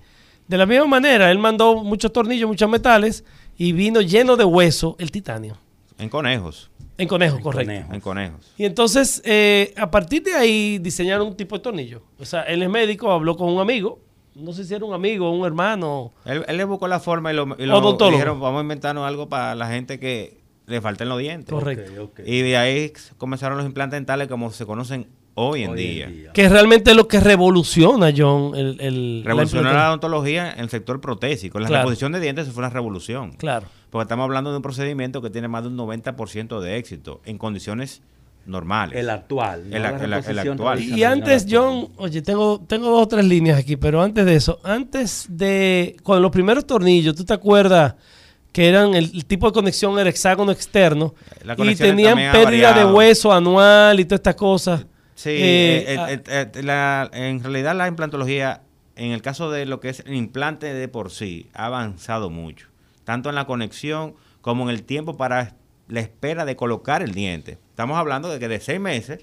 De la misma manera, él mandó muchos tornillos, muchos metales y vino lleno de hueso el titanio. En conejos, En conejos, En correcto. conejos. en conejos. Y entonces, eh, a partir de ahí, diseñaron un tipo de tornillo. O sea, él es médico, habló con un amigo. No sé si era un amigo o un hermano. Él, él le buscó la forma y lo, y lo- dijeron, vamos a inventarnos algo para la gente que le falten los dientes. Correcto. Y de ahí comenzaron los implantes dentales como se conocen hoy en Hoy día. Que realmente es lo que revoluciona, John, el... el la Revolucionó la odontología en el sector protésico. La Claro. reposición de dientes fue una revolución. Claro. Porque estamos hablando de un procedimiento que tiene más de un 90% de éxito en condiciones normales. El actual. no El actual. Y antes, John, oye, tengo, tengo dos o tres líneas aquí, pero antes de eso, antes de, con los primeros tornillos, ¿tú te acuerdas que eran, el, el tipo de conexión era hexágono externo La y conexión tenían pérdida de hueso anual y todas estas cosas? Sí, Eh, eh, ah, eh, eh, la- en realidad la implantología, en el caso de lo que es el implante de por sí, ha avanzado mucho, tanto en la conexión como en el tiempo para la espera de colocar el diente. Estamos hablando de que de seis meses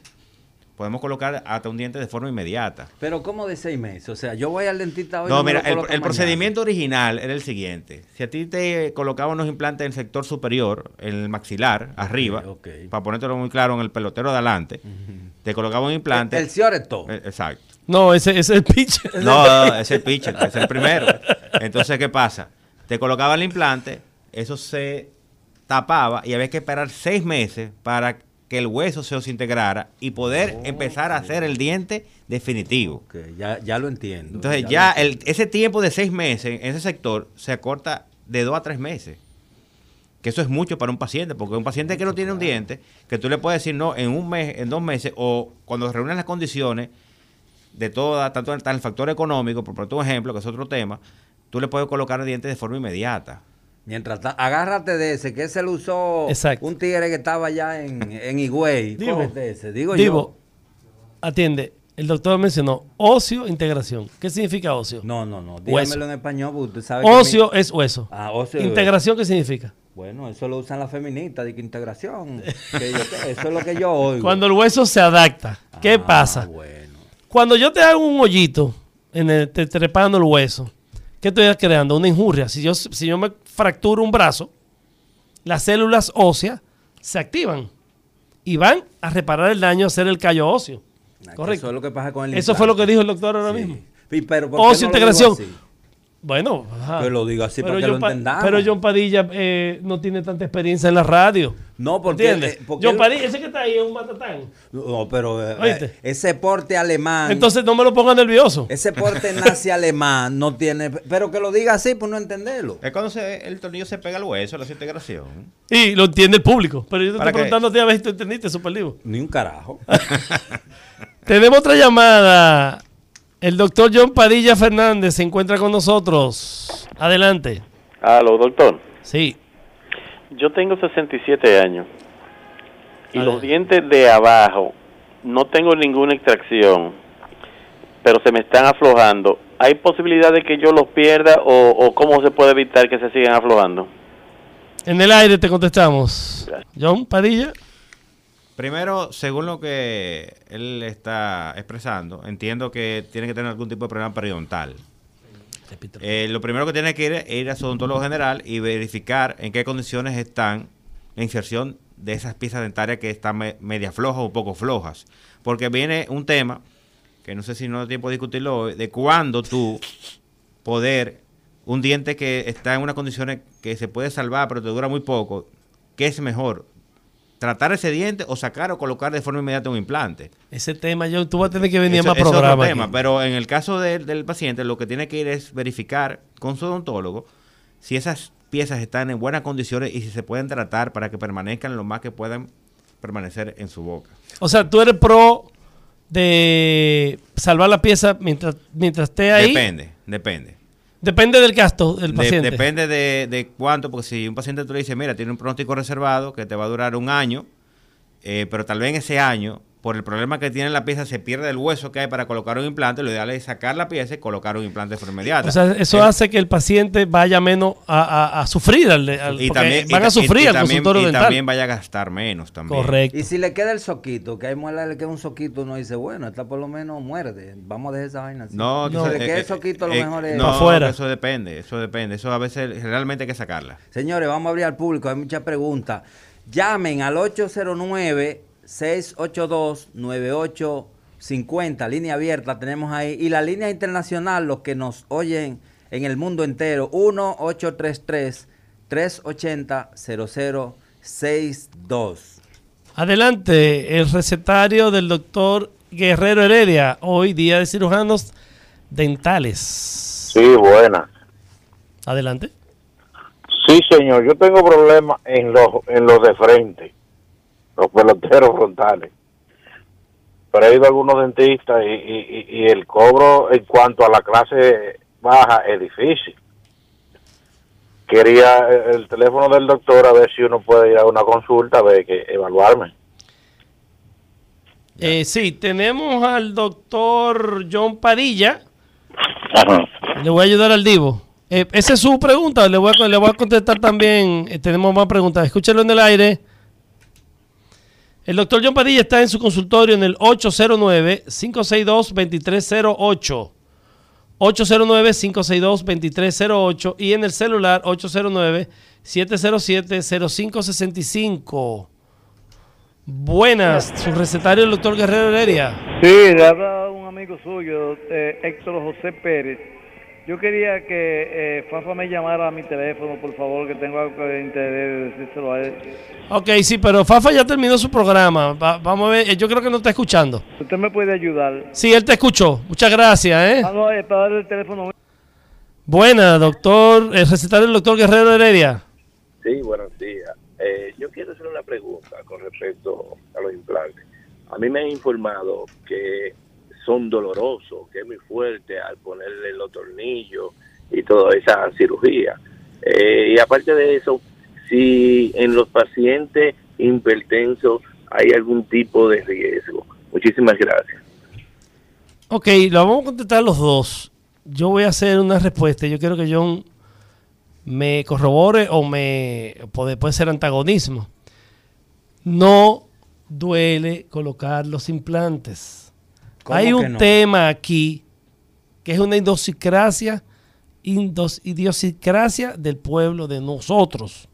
podemos colocar hasta un diente de forma inmediata. Pero ¿cómo de seis meses? O sea, yo voy al dentista hoy. No, mira, lo el, el procedimiento original era el siguiente. Si a ti te colocaban unos implantes en el sector superior, en el maxilar, arriba, para ponértelo muy claro, en el pelotero de adelante, te colocaban un implante. El Cioreto. Eh, Exacto. No, ese, ese es el pitch. No, no, es el pitcher, es el primero. Entonces, ¿qué pasa? Te colocaban el implante, eso se tapaba y había que esperar seis meses para que el hueso se desintegrara y poder empezar a hacer el diente definitivo. Ya, ya lo entiendo. Entonces ya el, ese tiempo de seis meses en ese sector se acorta de dos a tres meses. Que eso es mucho para un paciente, porque un paciente que no tiene un diente, que tú le puedes decir no en un mes, en dos meses, o cuando reúnen las condiciones de toda, tanto el, el factor económico, por un ejemplo, que es otro tema, tú le puedes colocar el diente de forma inmediata. Mientras agárrate de ese, que ese lo usó Exacto. un tigre que estaba allá en, en Higüey. [laughs] Divo, Cógete ese. Digo Divo, atiende. El doctor mencionó ocio, integración. ¿Qué significa ocio? yo. No, no, no. Hueso. Dígamelo en español, porque usted sabe que Ocio mi- es hueso. Ah, ocio Integración, ¿qué significa? Bueno, eso lo usan las feministas, de que integración. que yo eso es lo que yo oigo. Cuando el hueso se adapta. ¿Qué Ah, pasa? bueno. Cuando yo te hago un hoyito, en el, te- trepando el hueso, ¿qué estoy creando? Una injuria. Si yo, si yo me fracturo un brazo, las células óseas se activan y van a reparar el daño, a hacer el callo óseo. Ah, Correcto. Eso es lo que pasa con el Eso fue lo que dijo el doctor ahora Sí. mismo. Y pero ¿por qué Ocio, no lo digo integración. así? Bueno, ajá. Que lo diga así para que John lo entendamos. Pero John Padilla eh, no tiene tanta experiencia en la radio. No, porque... ¿Entiendes? eh, porque John él- Padilla, ese que está ahí es un matatán. No, pero eh, eh, ese porte alemán... Entonces no me lo ponga nervioso. Ese porte [laughs] nazi alemán no tiene... Pero que lo diga así, pues no entenderlo. Es cuando se- el tornillo se pega al hueso, la integración. Y lo entiende el público. Pero yo te ¿Para estoy preguntando a ti a ver si tú entendiste, Super Livo. Ni un carajo. [laughs] [laughs] Tenemos otra llamada. El doctor John Padilla Fernández se encuentra con nosotros. Adelante. Aló, doctor. Sí. Yo tengo 67 años y los dientes de abajo no tengo ninguna extracción, pero se me están aflojando. ¿Hay posibilidad de que yo los pierda o, o cómo se puede evitar que se sigan aflojando? En el aire te contestamos. John Padilla. Primero, según lo que él está expresando, entiendo que tiene que tener algún tipo de problema periodontal. Eh, lo primero que tiene que ir es ir a su odontólogo general y verificar en qué condiciones están la inserción de esas piezas dentarias que están me- media flojas o poco flojas. Porque viene un tema, que no sé si no da tiempo de discutirlo hoy, de cuándo tú poder, un diente que está en unas condiciones que se puede salvar pero te dura muy poco, ¿qué es mejor? ¿Tratar ese diente o sacar o colocar de forma inmediata un implante? Ese tema, John, tú vas a tener que venir Eso- a más programas. tema, aquí. pero en el caso de- del paciente, lo que tiene que ir es verificar con su odontólogo si esas piezas están en buenas condiciones y si se pueden tratar para que permanezcan lo más que puedan permanecer en su boca. O sea, tú eres pro de salvar la pieza mientras, mientras esté ahí. Depende, depende. Depende del gasto del De- paciente. depende de, de cuánto, porque si un paciente tú le dices, mira, tiene un pronóstico reservado que te va a durar un año, eh, pero tal vez en ese año, por el problema que tiene la pieza, se pierde el hueso que hay para colocar un implante, lo ideal es sacar la pieza y colocar un implante de forma inmediata. O sea, eso Eh, hace que el paciente vaya menos a, a- a sufrir. Al, al- y también, y van a y- sufrir y al también, consultorio y dental. también vaya a gastar menos también. Correcto. Y si le queda el soquito, que hay muela le queda un soquito, uno dice, bueno, esta por lo menos muerde. Vamos a dejar esa vaina así. No, No. Si le queda eh, el soquito, lo eh, mejor es... no, Pa' fuera. Eso depende, eso depende. Eso a veces realmente hay que sacarla. Señores, vamos a abrir al público, hay muchas preguntas. Llamen al 809-682-9850, línea abierta tenemos ahí. Y la línea internacional, los que nos oyen en el mundo entero, 1-833-380-0062. Adelante, el recetario del doctor Guerrero Heredia, hoy día de cirujanos dentales. Sí, buena. Adelante. Sí, señor, yo tengo problemas en los, en los de frente, los peloteros frontales. Pero he ido a algunos dentistas y, y- y- y el cobro en cuanto a la clase baja es difícil. Quería el, el teléfono del doctor a ver si uno puede ir a una consulta, a ver que evaluarme. Eh, sí, tenemos al doctor John Padilla. Le voy a ayudar al Divo. Eh, esa es su pregunta. Le voy a, le voy a contestar también. Eh, tenemos más preguntas. Escúchelo en el aire. El doctor John Padilla está en su consultorio en el 809-562-2308. 809-562-2308 y en el celular 809-707-0565. Buenas, su recetario el doctor Guerrero Heredia. Sí, le habla un amigo suyo, eh, Héctor José Pérez. Yo quería que eh, Fafa me llamara a mi teléfono, por favor, que tengo algo de interés de decírselo a él. Ok, sí, pero Fafa ya terminó su programa. Va- vamos a ver, eh, yo creo que no está escuchando. Usted me puede ayudar. Sí, él te escuchó. Muchas gracias, ¿eh? Ah, no, eh, para darle el teléfono. Buena, doctor, el recetario del doctor Guerrero Heredia. Sí, buenos días. Eh, yo quiero hacer una pregunta con respecto a los implantes. A mí me han informado que son dolorosos, que es muy fuerte al ponerle los tornillos y toda esa cirugía. Eh, y aparte de eso, si en los pacientes hipertensos hay algún tipo de riesgo. Muchísimas gracias. Ok, lo vamos a contestar los dos. Yo voy a hacer una respuesta. Yo quiero que John me corrobore o me puede, puede ser antagonismo. No duele colocar los implantes. ¿Cómo Hay un no? tema aquí que es una idiosincrasia, indos- idiosincrasia del pueblo de nosotros.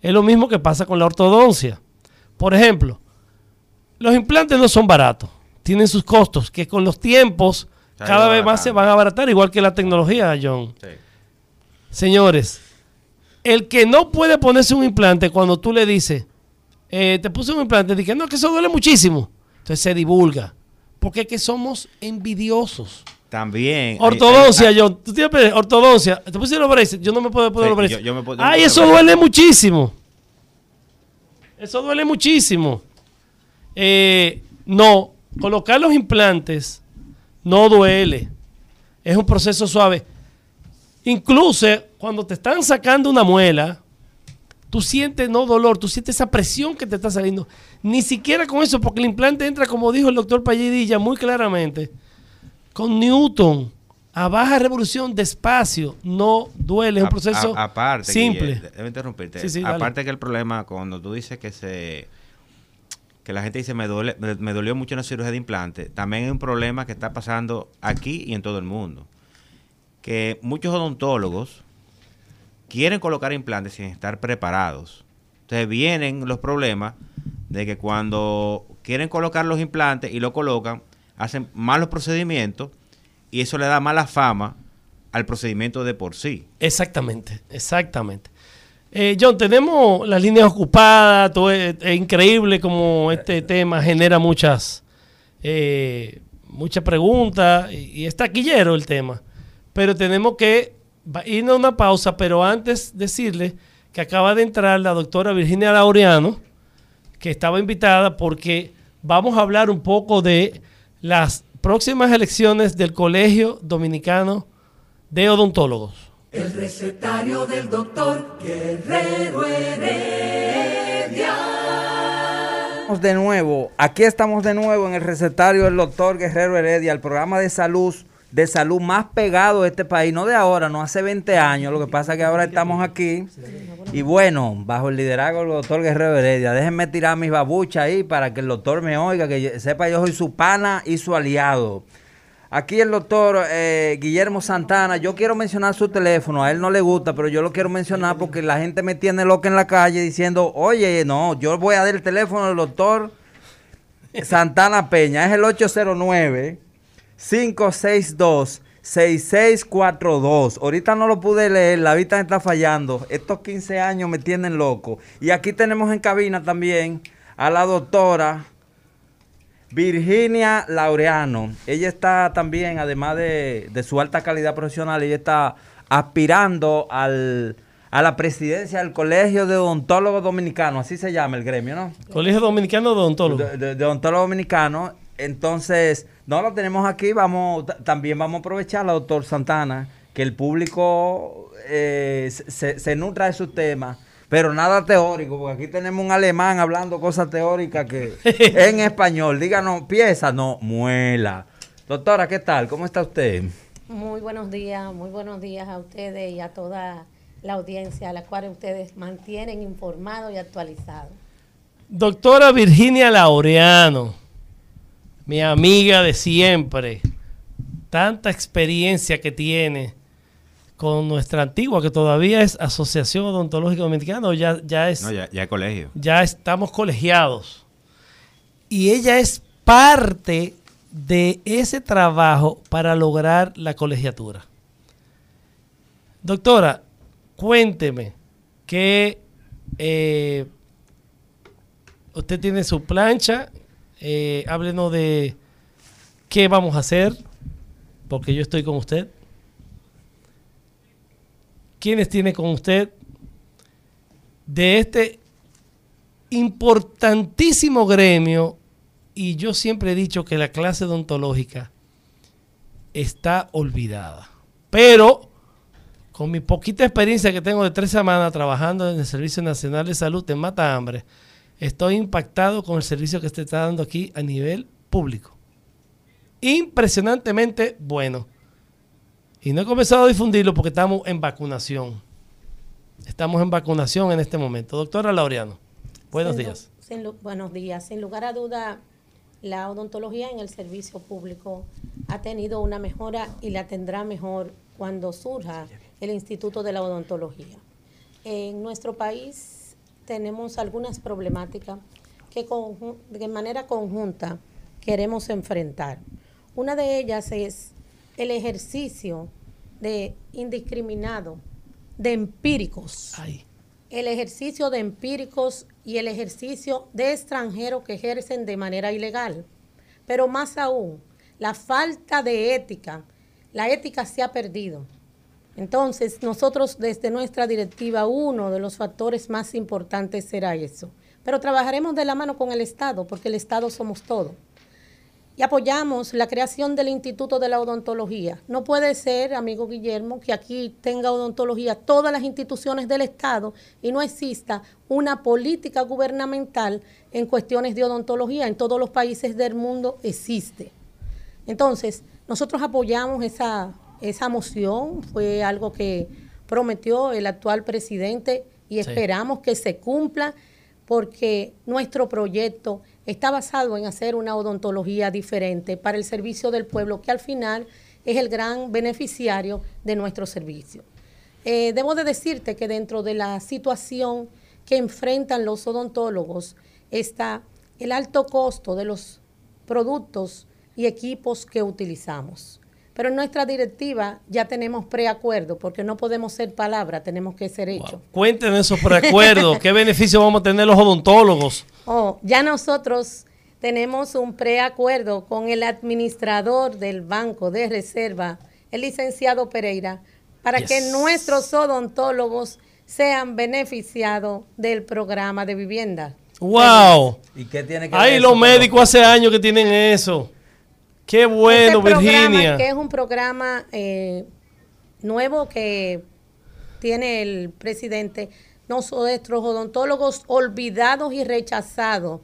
Es lo mismo que pasa con la ortodoncia. Por ejemplo, los implantes no son baratos, tienen sus costos, que con los tiempos Se cada vez más se van a abaratar, igual que la tecnología, John. Sí. Señores, el que no puede ponerse un implante cuando tú le dices, eh, te puse un implante, dice, no, que eso duele muchísimo. Entonces se divulga. Porque es que somos envidiosos. También. hay- Ortodoncia, hay- John. Tú tienes ortodoncia. Te pusiste los braces. Yo no me puedo poner Sí, los braces. yo- yo me puedo- yo me Ay, puedo eso duele muchísimo. Eso duele muchísimo. Eh, no, colocar los implantes no duele. Es un proceso suave. Incluso cuando te están sacando una muela, tú sientes no dolor, tú sientes esa presión que te está saliendo. Ni siquiera con eso, porque el implante entra, como dijo el doctor Pallidilla muy claramente, con Newton, a baja revolución, despacio, no duele, es un proceso a- aparte, simple. Guille, debo interrumpirte. Sí, sí, dale. aparte que el problema cuando tú dices que se que la gente dice me duele me, me dolió mucho una cirugía de implante, también hay un problema que está pasando aquí y en todo el mundo. Que muchos odontólogos quieren colocar implantes sin estar preparados. Entonces vienen los problemas de que cuando quieren colocar los implantes y lo colocan, hacen malos procedimientos y eso le da mala fama al procedimiento de por sí. Exactamente, exactamente. Eh, John, tenemos las líneas ocupadas, todo es, es increíble como este tema genera muchas, eh, muchas preguntas y, y es taquillero el tema. Pero tenemos que va- ir a una pausa, pero antes decirle que acaba de entrar la doctora Virginia Laureano, que estaba invitada porque vamos a hablar un poco de las próximas elecciones del Colegio Dominicano de Odontólogos. El recetario del doctor Guerrero Heredia. Estamos de nuevo, aquí estamos de nuevo en el recetario del doctor Guerrero Heredia, el programa de salud de salud más pegado de este país, no de ahora, no hace 20 años, lo que pasa es que ahora estamos aquí y bueno, bajo el liderazgo del doctor Guerrero Heredia, déjenme tirar mis babuchas ahí para que el doctor me oiga, que sepa yo soy su pana y su aliado. Aquí el doctor eh, Guillermo Santana, yo quiero mencionar su teléfono, a él no le gusta, pero yo lo quiero mencionar porque la gente me tiene loca en la calle diciendo, oye, no, yo voy a dar el teléfono del doctor Santana Peña, es el 809-562-6642. Ahorita no lo pude leer, la vista me está fallando, estos 15 años me tienen loco. Y aquí tenemos en cabina también a la doctora Virginia Laureano. Ella está también, además de, de su alta calidad profesional, ella está aspirando al, a la presidencia del Colegio de Odontólogos Dominicanos, así se llama el gremio, ¿no? Colegio Dominicano de Odontólogos. De, de- de Odontólogos Dominicanos. Entonces, no lo tenemos aquí, vamos, ta- también vamos a aprovechar, doctor Santana, que el público eh, se, se nutra de su tema. Pero nada teórico, porque aquí tenemos un alemán hablando cosas teóricas que [laughs] en español. Díganos, pieza, no, muela. Doctora, ¿qué tal? ¿Cómo está usted? Muy buenos días, muy buenos días a ustedes y a toda la audiencia a la cual ustedes mantienen informado y actualizado. Doctora Virginia Laureano, mi amiga de siempre, tanta experiencia que tiene con nuestra antigua, que todavía es Asociación Odontológica Dominicana, ya, ya es... No, ya, ya es colegio. Ya estamos colegiados. Y ella es parte de ese trabajo para lograr la colegiatura. Doctora, cuénteme que eh, usted tiene su plancha, eh, háblenos de qué vamos a hacer, porque yo estoy con usted. ¿Quiénes tiene con usted? De este importantísimo gremio, y yo siempre he dicho que la clase odontológica está olvidada. Pero con mi poquita experiencia que tengo de tres semanas trabajando en el Servicio Nacional de Salud en Mata Hambre, estoy impactado con el servicio que se está dando aquí a nivel público. Impresionantemente bueno. Y no he comenzado a difundirlo porque estamos en vacunación. Estamos en vacunación en este momento. Doctora Laureano, buenos Sin días. sin buenos días. Sin lugar a duda, la odontología en el servicio público ha tenido una mejora y la tendrá mejor cuando surja el Instituto de la Odontología. En nuestro país tenemos algunas problemáticas que de manera conjunta queremos enfrentar. Una de ellas es el ejercicio de indiscriminado de empíricos el ejercicio de empíricos y el ejercicio de extranjeros que ejercen de manera ilegal. Pero más aún, la falta de ética. La ética se ha perdido. Entonces, nosotros desde nuestra directiva, uno de los factores más importantes será eso. Pero trabajaremos de la mano con el Estado, porque el Estado somos todos y apoyamos la creación del Instituto de la Odontología. No puede ser, amigo Guillermo, que aquí tenga odontología todas las instituciones del Estado y no exista una política gubernamental en cuestiones de odontología. En todos los países del mundo existe. Entonces, nosotros apoyamos esa, esa moción, fue algo que prometió el actual presidente y Sí. esperamos que se cumpla porque nuestro proyecto está basado en hacer una odontología diferente para el servicio del pueblo, que al final es el gran beneficiario de nuestro servicio. Eh, debo de decirte que dentro de la situación que enfrentan los odontólogos está el alto costo de los productos y equipos que utilizamos. Pero en nuestra directiva ya tenemos preacuerdo, porque no podemos ser palabra, tenemos que ser hechos. Cuéntenos esos [laughs] preacuerdos. ¿Qué beneficio vamos a tener los odontólogos? Oh, ya nosotros tenemos un preacuerdo con el administrador del Banco de Reserva, el licenciado Pereira, para Yes. que nuestros odontólogos sean beneficiados del programa de vivienda. ¡Wow! ¿Y qué tiene que Ay, ver los médicos hace años que tienen eso. Qué bueno, Este programa, Virginia. que es un programa eh, nuevo que tiene el presidente, nuestros odontólogos olvidados y rechazados.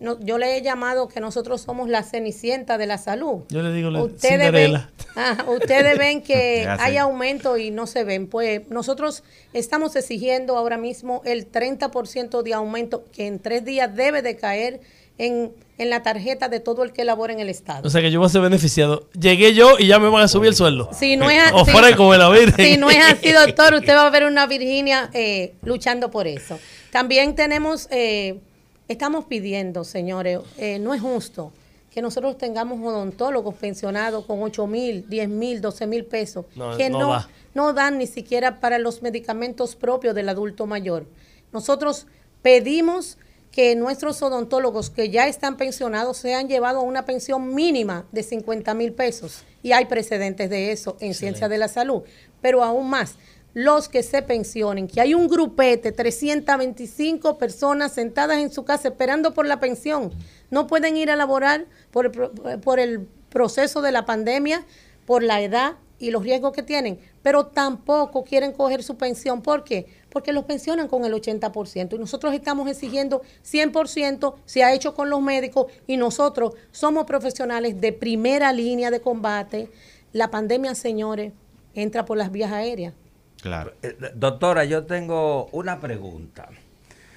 No, yo le he llamado que nosotros somos la cenicienta de la salud. Yo le digo la Ustedes ven. Ajá, ustedes ven que [laughs] hay aumento y no se ven. Pues nosotros estamos exigiendo ahora mismo el 30% de aumento que en tres días debe de caer en, en la tarjeta de todo el que labora en el Estado. O sea que yo voy a ser beneficiado. Llegué yo y ya me van a subir el sueldo. Si no es así, Ofrezco de la Virgen. si no es así, doctor, usted va a ver una Virginia eh, luchando por eso. También tenemos, eh, estamos pidiendo, señores, eh, no es justo que nosotros tengamos odontólogos pensionados con 8 mil, 10 mil, 12 mil pesos, No, que no no, va. no dan ni siquiera para los medicamentos propios del adulto mayor. Nosotros pedimos que nuestros odontólogos que ya están pensionados sean llevados a una pensión mínima de 50 mil pesos. Y hay precedentes de eso en ciencia de la salud. Pero aún más, los que se pensionen, que hay un grupete, 325 personas sentadas en su casa esperando por la pensión, no pueden ir a laborar por el, por el proceso de la pandemia, por la edad y los riesgos que tienen, pero tampoco quieren coger su pensión. ¿Por qué? Porque los pensionan con el 80% y nosotros estamos exigiendo 100%, se ha hecho con los médicos y nosotros somos profesionales de primera línea de combate. La pandemia, señores, entra por las vías aéreas. Claro. Eh, doctora, yo tengo una pregunta.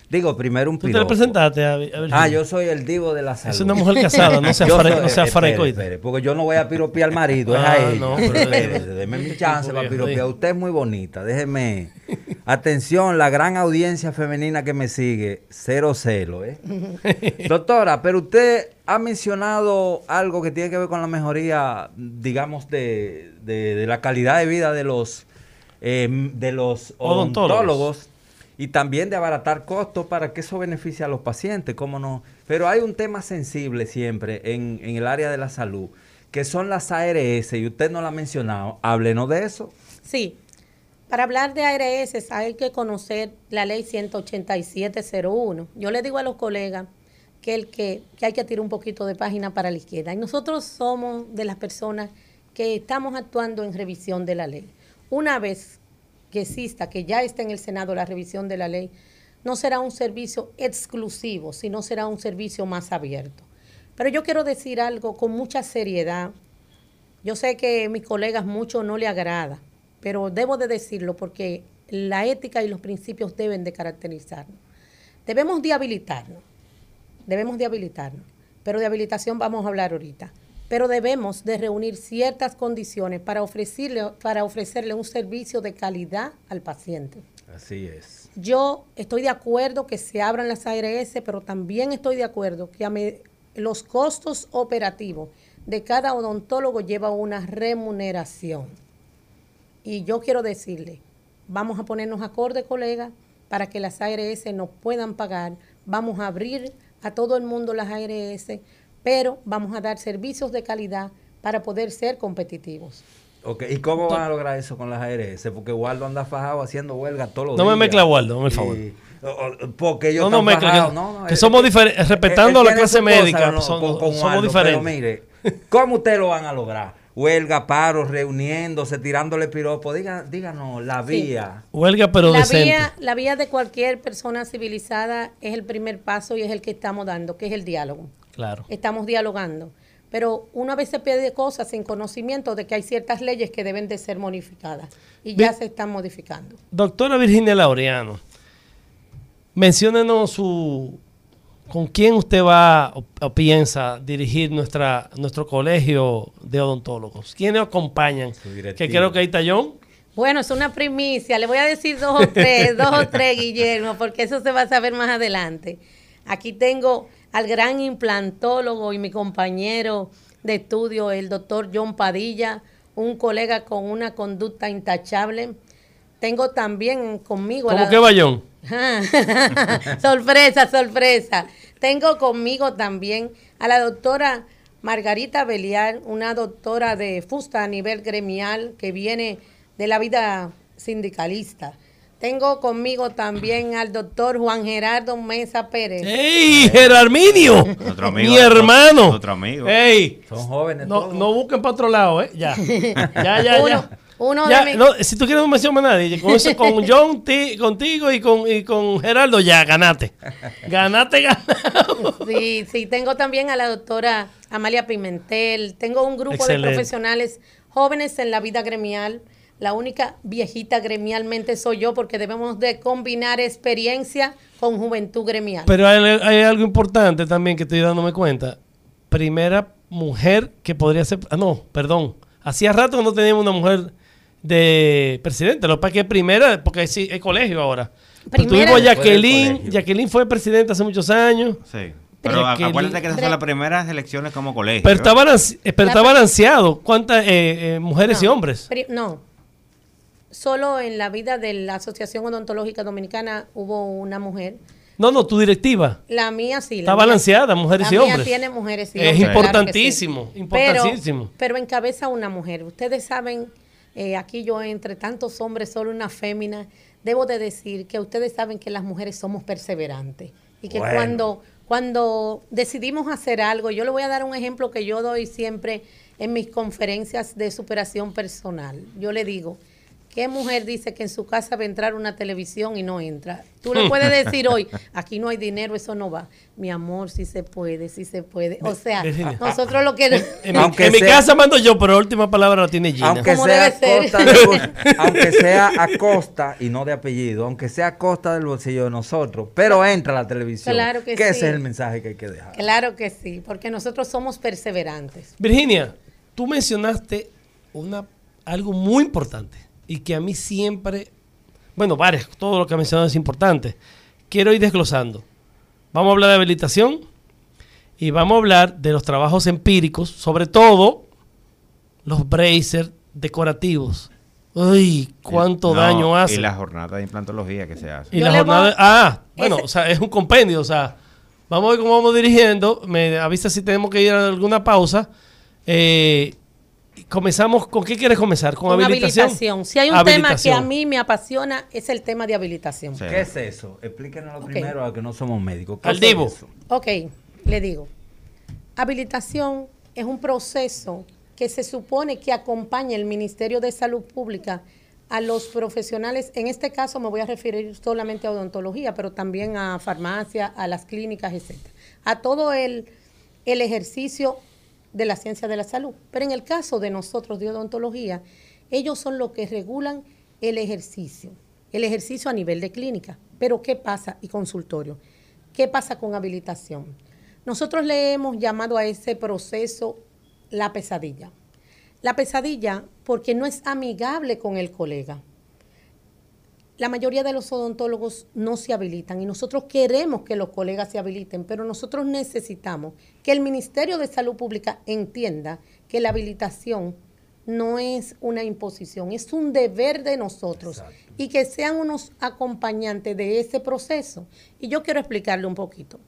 Digo, primero un ¿Tú te piropo. presentaste a, a? Ah, yo soy el divo de la salud. Es una mujer casada, no [laughs] sea soy- no sea espere, porque yo no voy a piropear al marido, es Ah, a ella. no, [laughs] pero deme mi chance para piropear. Usted es muy bonita, déjeme. Atención, la gran audiencia femenina que me sigue, cero celo, ¿eh? [laughs] Doctora, pero usted ha mencionado algo que tiene que ver con la mejoría, digamos, de, de- de la calidad de vida de los, eh, de los Odontólogos. odontólogos y también de abaratar costos para que eso beneficie a los pacientes, cómo no. Pero hay un tema sensible siempre en, el área de la salud, que son las ARS, y usted no lo ha mencionado. Háblenos de eso. Sí, para hablar de ARS hay que conocer la ley 18701. Yo le digo a los colegas que, el que hay que tirar un poquito de página para la izquierda. Y nosotros somos de las personas que estamos actuando en revisión de la ley. Una vez que exista, que ya está en el Senado la revisión de la ley, no será un servicio exclusivo, sino será un servicio más abierto. Pero yo quiero decir algo con mucha seriedad. Yo sé que a mis colegas mucho no le agrada, pero debo de decirlo porque la ética y los principios deben de caracterizarnos. Debemos de habilitarnos, debemos de habilitarnos, pero de habilitación vamos a hablar ahorita. Pero debemos de reunir ciertas condiciones para ofrecerle, para ofrecerle un servicio de calidad al paciente. Así es. Yo estoy de acuerdo que se abran las ARS, pero también estoy de acuerdo que a me- los costos operativos de cada odontólogo lleva una remuneración. Y yo quiero decirle, vamos a ponernos acorde, colega, para que las ARS nos puedan pagar. Vamos a abrir a todo el mundo las ARS, pero vamos a dar servicios de calidad para poder ser competitivos. Ok, ¿Y cómo van a lograr eso con las ARS? Porque Waldo anda fajado haciendo huelga todos los No me días. mezcla, Waldo, dame el favor. Y- porque ellos No, no están fajados. que- No, no, que somos es- diferentes, él- respetando la clase cosa, médica, no, son- con- con somos Waldo, diferentes. Pero mire, ¿cómo ustedes lo van a lograr? Huelga, paro, reuniéndose, tirándole piropo. Diga, díganos la Sí. vía. Huelga, pero la decente. vía, la vía de cualquier persona civilizada es el primer paso y es el que estamos dando, que es el diálogo. Claro. Estamos dialogando. Pero una vez se pide cosas sin conocimiento de que hay ciertas leyes que deben de ser modificadas y ya se están modificando. Doctora Virginia Laureano, menciónenos su con quién usted va o, o piensa dirigir nuestra nuestro colegio de odontólogos. ¿Quiénes acompañan? Que creo que ahí está John. Bueno, es una primicia. Le voy a decir dos o tres, dos o tres, [laughs] Guillermo, porque eso se va a saber más adelante. Aquí tengo al gran implantólogo y mi compañero de estudio, el doctor John Padilla, un colega con una conducta intachable. Tengo también conmigo a ¿Cómo la- que [laughs] sorpresa, sorpresa. Tengo conmigo también a la doctora Margarita Beliar, una doctora de fusta a nivel gremial que viene de la vida sindicalista. Tengo conmigo también al doctor Juan Gerardo Mesa Pérez. ¡Ey, Gerarminio! Amigo, Mi hermano. otro amigo. ¡Ey! Son jóvenes No, todos. no busquen para otro lado, ¿eh? Ya. [laughs] Ya, ya, Uno- ya. uno Ya, de mis- no, si tú quieres no menciones a nadie, con, eso, con [laughs] John, ti- contigo y con, y con Gerardo, ya, ganate. Ganate, ganado. Sí, sí, tengo también a la doctora Amalia Pimentel. Tengo un grupo Excelente. de profesionales jóvenes en la vida gremial. La única viejita gremialmente soy yo porque debemos de combinar experiencia con juventud gremial. Pero hay, hay algo importante también que estoy dándome cuenta. Primera mujer que podría ser. Ah, no, perdón. Hacía rato que no teníamos una mujer de presidente. Lo que pasa es que es primera, porque sí, es colegio ahora. Pero Primera- tuvimos Fue del Jacqueline. Jacqueline fue presidenta hace muchos años. Sí. Pero Pero que acuérdate que esas son las primeras elecciones como colegio. Pero está, pero balanceado. ¿Cuántas eh, eh, mujeres y hombres? No. Solo en la vida de la Asociación Odontológica Dominicana hubo una mujer. No, no, tu directiva. La mía sí. la Está mía- balanceada, mujeres la y mía hombres. tiene mujeres y Es hombres, claro sí. importantísimo, importantísimo. Pero, pero encabeza una mujer. Ustedes saben, eh, aquí yo entre tantos hombres, solo una fémina, debo de decir que ustedes saben que las mujeres somos perseverantes. Y que Bueno. cuando, cuando decidimos hacer algo, yo le voy a dar un ejemplo que yo doy siempre en mis conferencias de superación personal. Yo le digo, ¿qué mujer dice que en su casa va a entrar una televisión y no entra? Tú le puedes decir hoy, [laughs] aquí no hay dinero, eso no va. Mi amor, sí se puede, sí se puede. O sea, Virginia. nosotros lo que... En, mi- en mi casa mando yo, pero la última palabra la tiene Gina. Aunque sea, debe ser. costa del- [laughs] aunque sea a costa y no de apellido, aunque sea a costa del bolsillo de nosotros, pero entra la televisión. Claro que ese sí. es el mensaje que hay que dejar. Claro que sí, porque nosotros somos perseverantes. Virginia, tú mencionaste una, algo muy importante y que a mí siempre, bueno, varias, todo lo que has mencionado es importante. Quiero ir desglosando. Vamos a hablar de habilitación y vamos a hablar de los trabajos empíricos, sobre todo los bracers decorativos. Uy, cuánto No, daño Y hace. la jornada de implantología que se hace. Y la jornada. Ah, bueno, o sea, es un compendio. O sea, vamos a ver cómo vamos dirigiendo. Me avisa si tenemos que ir a alguna pausa. Eh, y comenzamos. ¿Con qué quieres comenzar? ¿Con, Con habilitación? habilitación. Si hay un tema que a mí me apasiona, es el tema de habilitación. ¿Qué es eso? Explíquenos Ok. primero a que no somos médicos. ¿Qué Al es Divo. eso? Ok, le digo. Habilitación es un proceso que se supone que acompaña el Ministerio de Salud Pública a los profesionales. En este caso me voy a referir solamente a odontología, pero también a farmacia, a las clínicas, etcétera. A todo el, el ejercicio de la ciencia de la salud. Pero en el caso de nosotros de odontología, ellos son los que regulan el ejercicio, el ejercicio a nivel de clínica. Pero ¿qué pasa? Y consultorio. ¿Qué pasa con habilitación? Nosotros le hemos llamado a ese proceso la pesadilla. La pesadilla porque no es amigable con el colega. La mayoría de los odontólogos no se habilitan y nosotros queremos que los colegas se habiliten, pero nosotros necesitamos que el Ministerio de Salud Pública entienda que la habilitación no es una imposición, es un deber de nosotros y que sean unos acompañantes de ese proceso. Y yo quiero explicarle un poquito.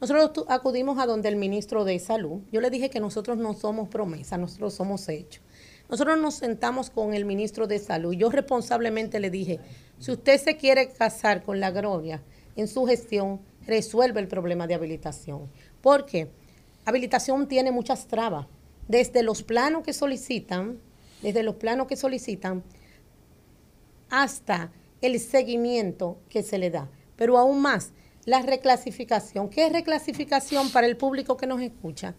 Nosotros acudimos a donde el ministro de Salud. Yo le dije que nosotros no somos promesa, nosotros somos hechos. Nosotros nos sentamos con el ministro de Salud. Yo responsablemente le dije, si usted se quiere casar con la gloria en su gestión, resuelve el problema de habilitación. Porque habilitación tiene muchas trabas. Desde los planos que solicitan, desde los planos que solicitan, hasta el seguimiento que se le da. Pero aún más, la reclasificación. ¿Qué es reclasificación para el público que nos escucha?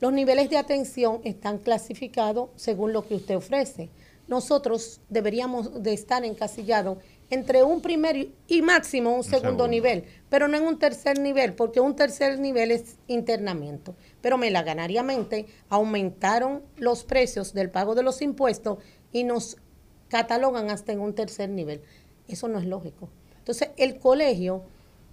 Los niveles de atención están clasificados según lo que usted ofrece. Nosotros deberíamos de estar encasillados entre un primer y máximo un segundo, segundo. nivel, pero no en un tercer nivel, porque un tercer nivel es internamiento. Pero melaganariamente aumentaron los precios del pago de los impuestos y nos catalogan hasta en un tercer nivel. Eso no es lógico. Entonces, el colegio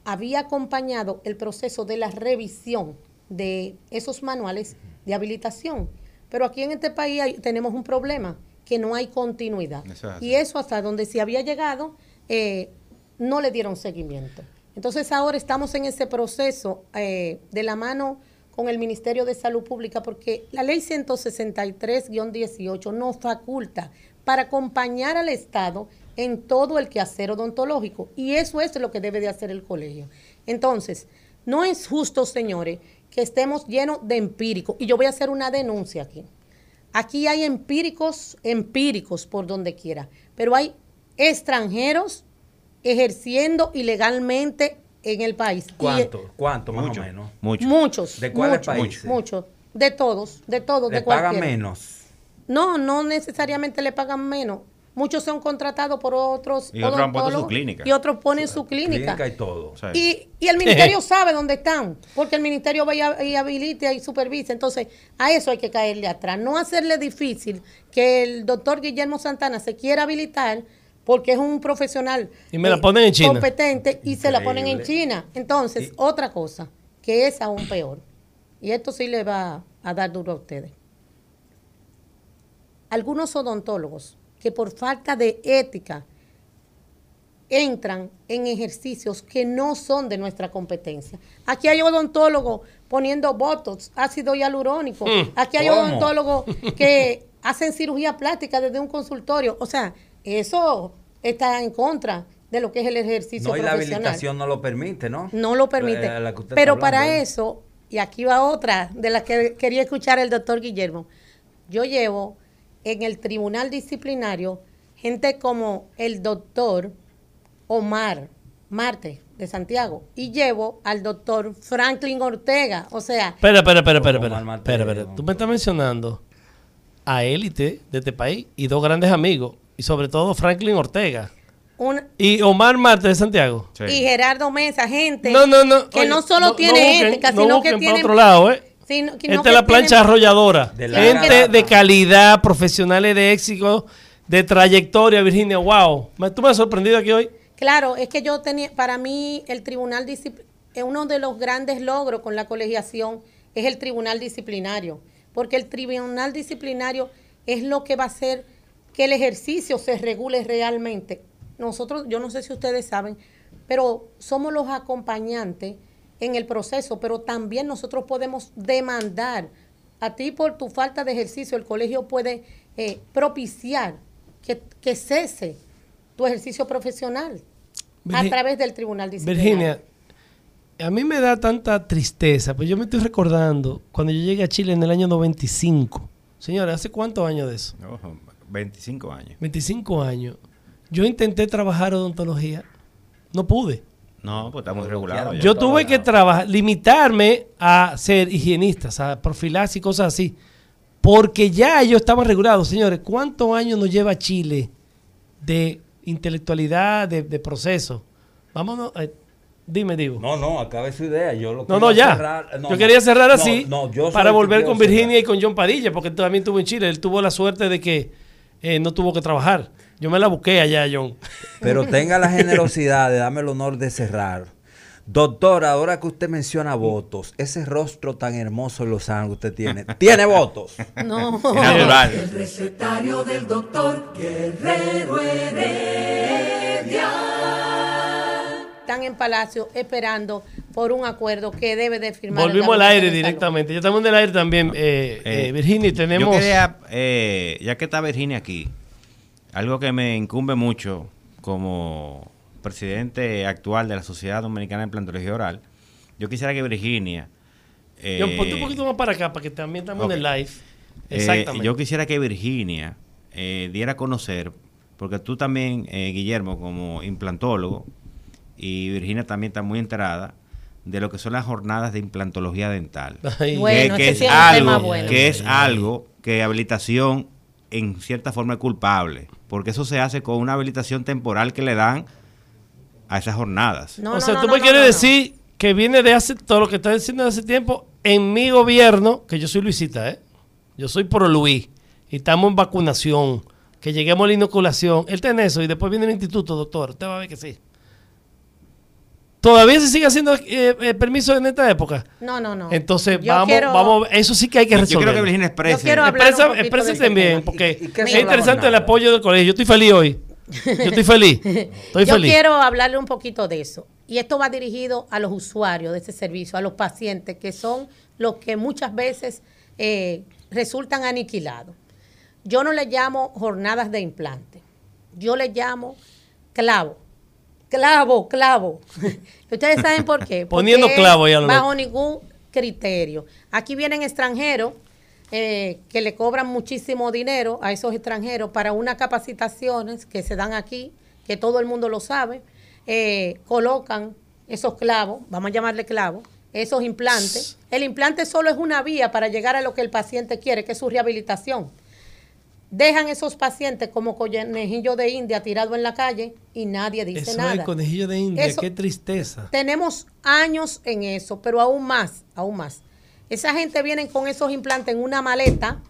había acompañado el proceso de la revisión de esos manuales de habilitación. Pero aquí en este país hay- tenemos un problema, que no hay continuidad. Eso es así. Y eso hasta donde se había llegado, eh, no le dieron seguimiento. Entonces ahora estamos en ese proceso eh, de la mano con el Ministerio de Salud Pública porque la ley 163-18 nos faculta para acompañar al Estado en todo el quehacer odontológico. Y eso es lo que debe de hacer el colegio. Entonces, no es justo, señores, que estemos llenos de empíricos. Y yo voy a hacer una denuncia aquí. Aquí hay empíricos, empíricos por donde quiera, pero hay extranjeros ejerciendo ilegalmente en el país. Y- ¿Cuánto? ¿Cuánto más Mucho, o menos? mucho. Muchos. ¿De cuáles muchos, países? Muchos. De todos, de todos, Le de pagan menos. No, no necesariamente le pagan menos. Muchos son contratados por otros Y otros han puesto su clínica. Y otros ponen su clínica. Clínica y todo. Y, y el ministerio [laughs] sabe dónde están, porque el ministerio va y y habilita y supervisa. Entonces, a eso hay que caerle atrás. No hacerle difícil que el doctor Guillermo Santana se quiera habilitar, porque es un profesional Y me la ponen en China. competente y se la ponen en. China. Entonces, otra cosa, que es aún peor. Y esto sí le va a dar duro a ustedes. Algunos odontólogos que por falta de ética entran en ejercicios que no son de nuestra competencia. Aquí hay odontólogos poniendo botox, ácido hialurónico. Mm, Aquí hay ¿cómo? odontólogos [laughs] que hacen cirugía plástica desde un consultorio. O sea, eso está en contra de lo que es el ejercicio No, y la profesional. habilitación no lo permite, ¿no? No lo permite. Eh, la Pero para eso, y aquí va otra de las que quería escuchar el doctor Guillermo, yo llevo en el tribunal disciplinario gente como el doctor Omar Marte de Santiago y llevo al doctor Franklin Ortega. O sea, Espera, espera, espera, espera, espera, espera, espera. Tú me estás mencionando a élite de este país y dos grandes amigos, y sobre todo Franklin Ortega. Y Omar Marte de Santiago. y Gerardo Mesa, gente No, no, no. que oye, no solo tiene busquen- ética, no sino que tiene otro lado, ¿eh? Que no Esta es la plancha tienen- arrolladora. De la Gente de calidad, profesionales de éxito, de trayectoria, Virginia. Wow. Tú me has sorprendido aquí hoy. Claro, es que yo tenía, para mí el tribunal disciplinario, uno de los grandes logros con la colegiación es el tribunal disciplinario, porque el tribunal disciplinario es lo que va a hacer que el ejercicio se regule realmente. Nosotros, yo no sé si ustedes saben, pero somos los acompañantes en el proceso, pero también nosotros podemos demandar a ti por tu falta de ejercicio, el colegio puede eh, propiciar que, que cese tu ejercicio profesional a través del tribunal disciplinario. Virginia, a mí me da tanta tristeza, pues yo me estoy recordando cuando yo llegué a Chile en el año 95. Señora, ¿hace cuántos años de eso? Ojo, 25 años. 25 años. Yo intenté trabajar odontología. No pude. No, pues estamos regulados. Yo tuve que trabajar, limitarme a ser higienista, o sea, profilaxis y cosas así. Porque ya ellos estaban regulados. Señores, ¿cuántos años nos lleva Chile de intelectualidad, de, de proceso? Vámonos. eh, dime, digo. No, no, acabe su idea. Yo lo No, no, ya. cerrar- no, yo no. quería cerrar No, así no, yo soy para volver con cerrar. Virginia y con John Padilla, porque él también estuvo en Chile. Él tuvo la suerte de que eh, no tuvo que trabajar. Yo me la busqué allá, John. Pero [laughs] tenga la generosidad de darme el honor de cerrar. Doctor, ahora que usted menciona votos, ese rostro tan hermoso y lozano que usted tiene, [laughs] ¿tiene votos? No. El recetario del doctor Guerrero Heredia. Están en Palacio esperando por un acuerdo que debe de firmar. Volvimos al aire directamente. Ya estamos en el aire también, eh, eh, Eh, Virginia, y tenemos... Yo quería, eh, ya que está Virginia aquí, algo que me incumbe mucho como presidente actual de la Sociedad Dominicana de Implantología Oral, yo quisiera que Virginia... eh, John, ponte un poquito más para acá, para que también estamos en el live. eh, Exactamente. yo quisiera que Virginia eh, diera a conocer, porque tú también, eh, Guillermo, como implantólogo, y Virginia también está muy enterada de lo que son las jornadas de implantología dental. Ay. Bueno, que, es algo, bueno. que es algo que habilitación en cierta forma es culpable, porque eso se hace con una habilitación temporal que le dan a esas jornadas. No, o no, sea, no, tú no, me no, quieres no, no. decir que viene de hace todo lo que estás diciendo de hace tiempo en mi gobierno, que yo soy Luisita, ¿eh? Yo soy pro Luis y estamos en vacunación, que lleguemos a la inoculación. Él tiene eso y después viene el instituto, doctor. Usted va a ver que sí. ¿Todavía se sigue haciendo eh, eh, permiso en esta época? No, no, no. Entonces, Yo vamos, quiero- vamos, eso sí que hay que Yo resolver. quiero que Virginia Yo exprese. quiero hablar Expresa, un expresa también, porque ¿Y- y qué es interesante el apoyo del colegio. Yo estoy feliz hoy. Yo estoy feliz. Estoy [laughs] Yo feliz. quiero hablarle un poquito de eso. Y esto va dirigido a los usuarios de ese servicio, a los pacientes, que son los que muchas veces eh, resultan aniquilados. Yo no le llamo jornadas de implante. Yo le llamo clavo. Clavo, clavo. [laughs] Ustedes saben por qué. Porque Poniendo clavo ya lo Bajo loco. ningún criterio. Aquí vienen extranjeros eh, que le cobran muchísimo dinero a esos extranjeros para unas capacitaciones que se dan aquí, que todo el mundo lo sabe, eh, colocan esos clavos, vamos a llamarle clavos, esos implantes. El implante solo es una vía para llegar a lo que el paciente quiere, que es su rehabilitación. Dejan esos pacientes como conejillo de India tirado en la calle y nadie dice Eso es nada. el conejillo de India. Eso- Qué tristeza. Tenemos años en eso, pero aún más, aún más. Esa gente viene con esos implantes en una maleta,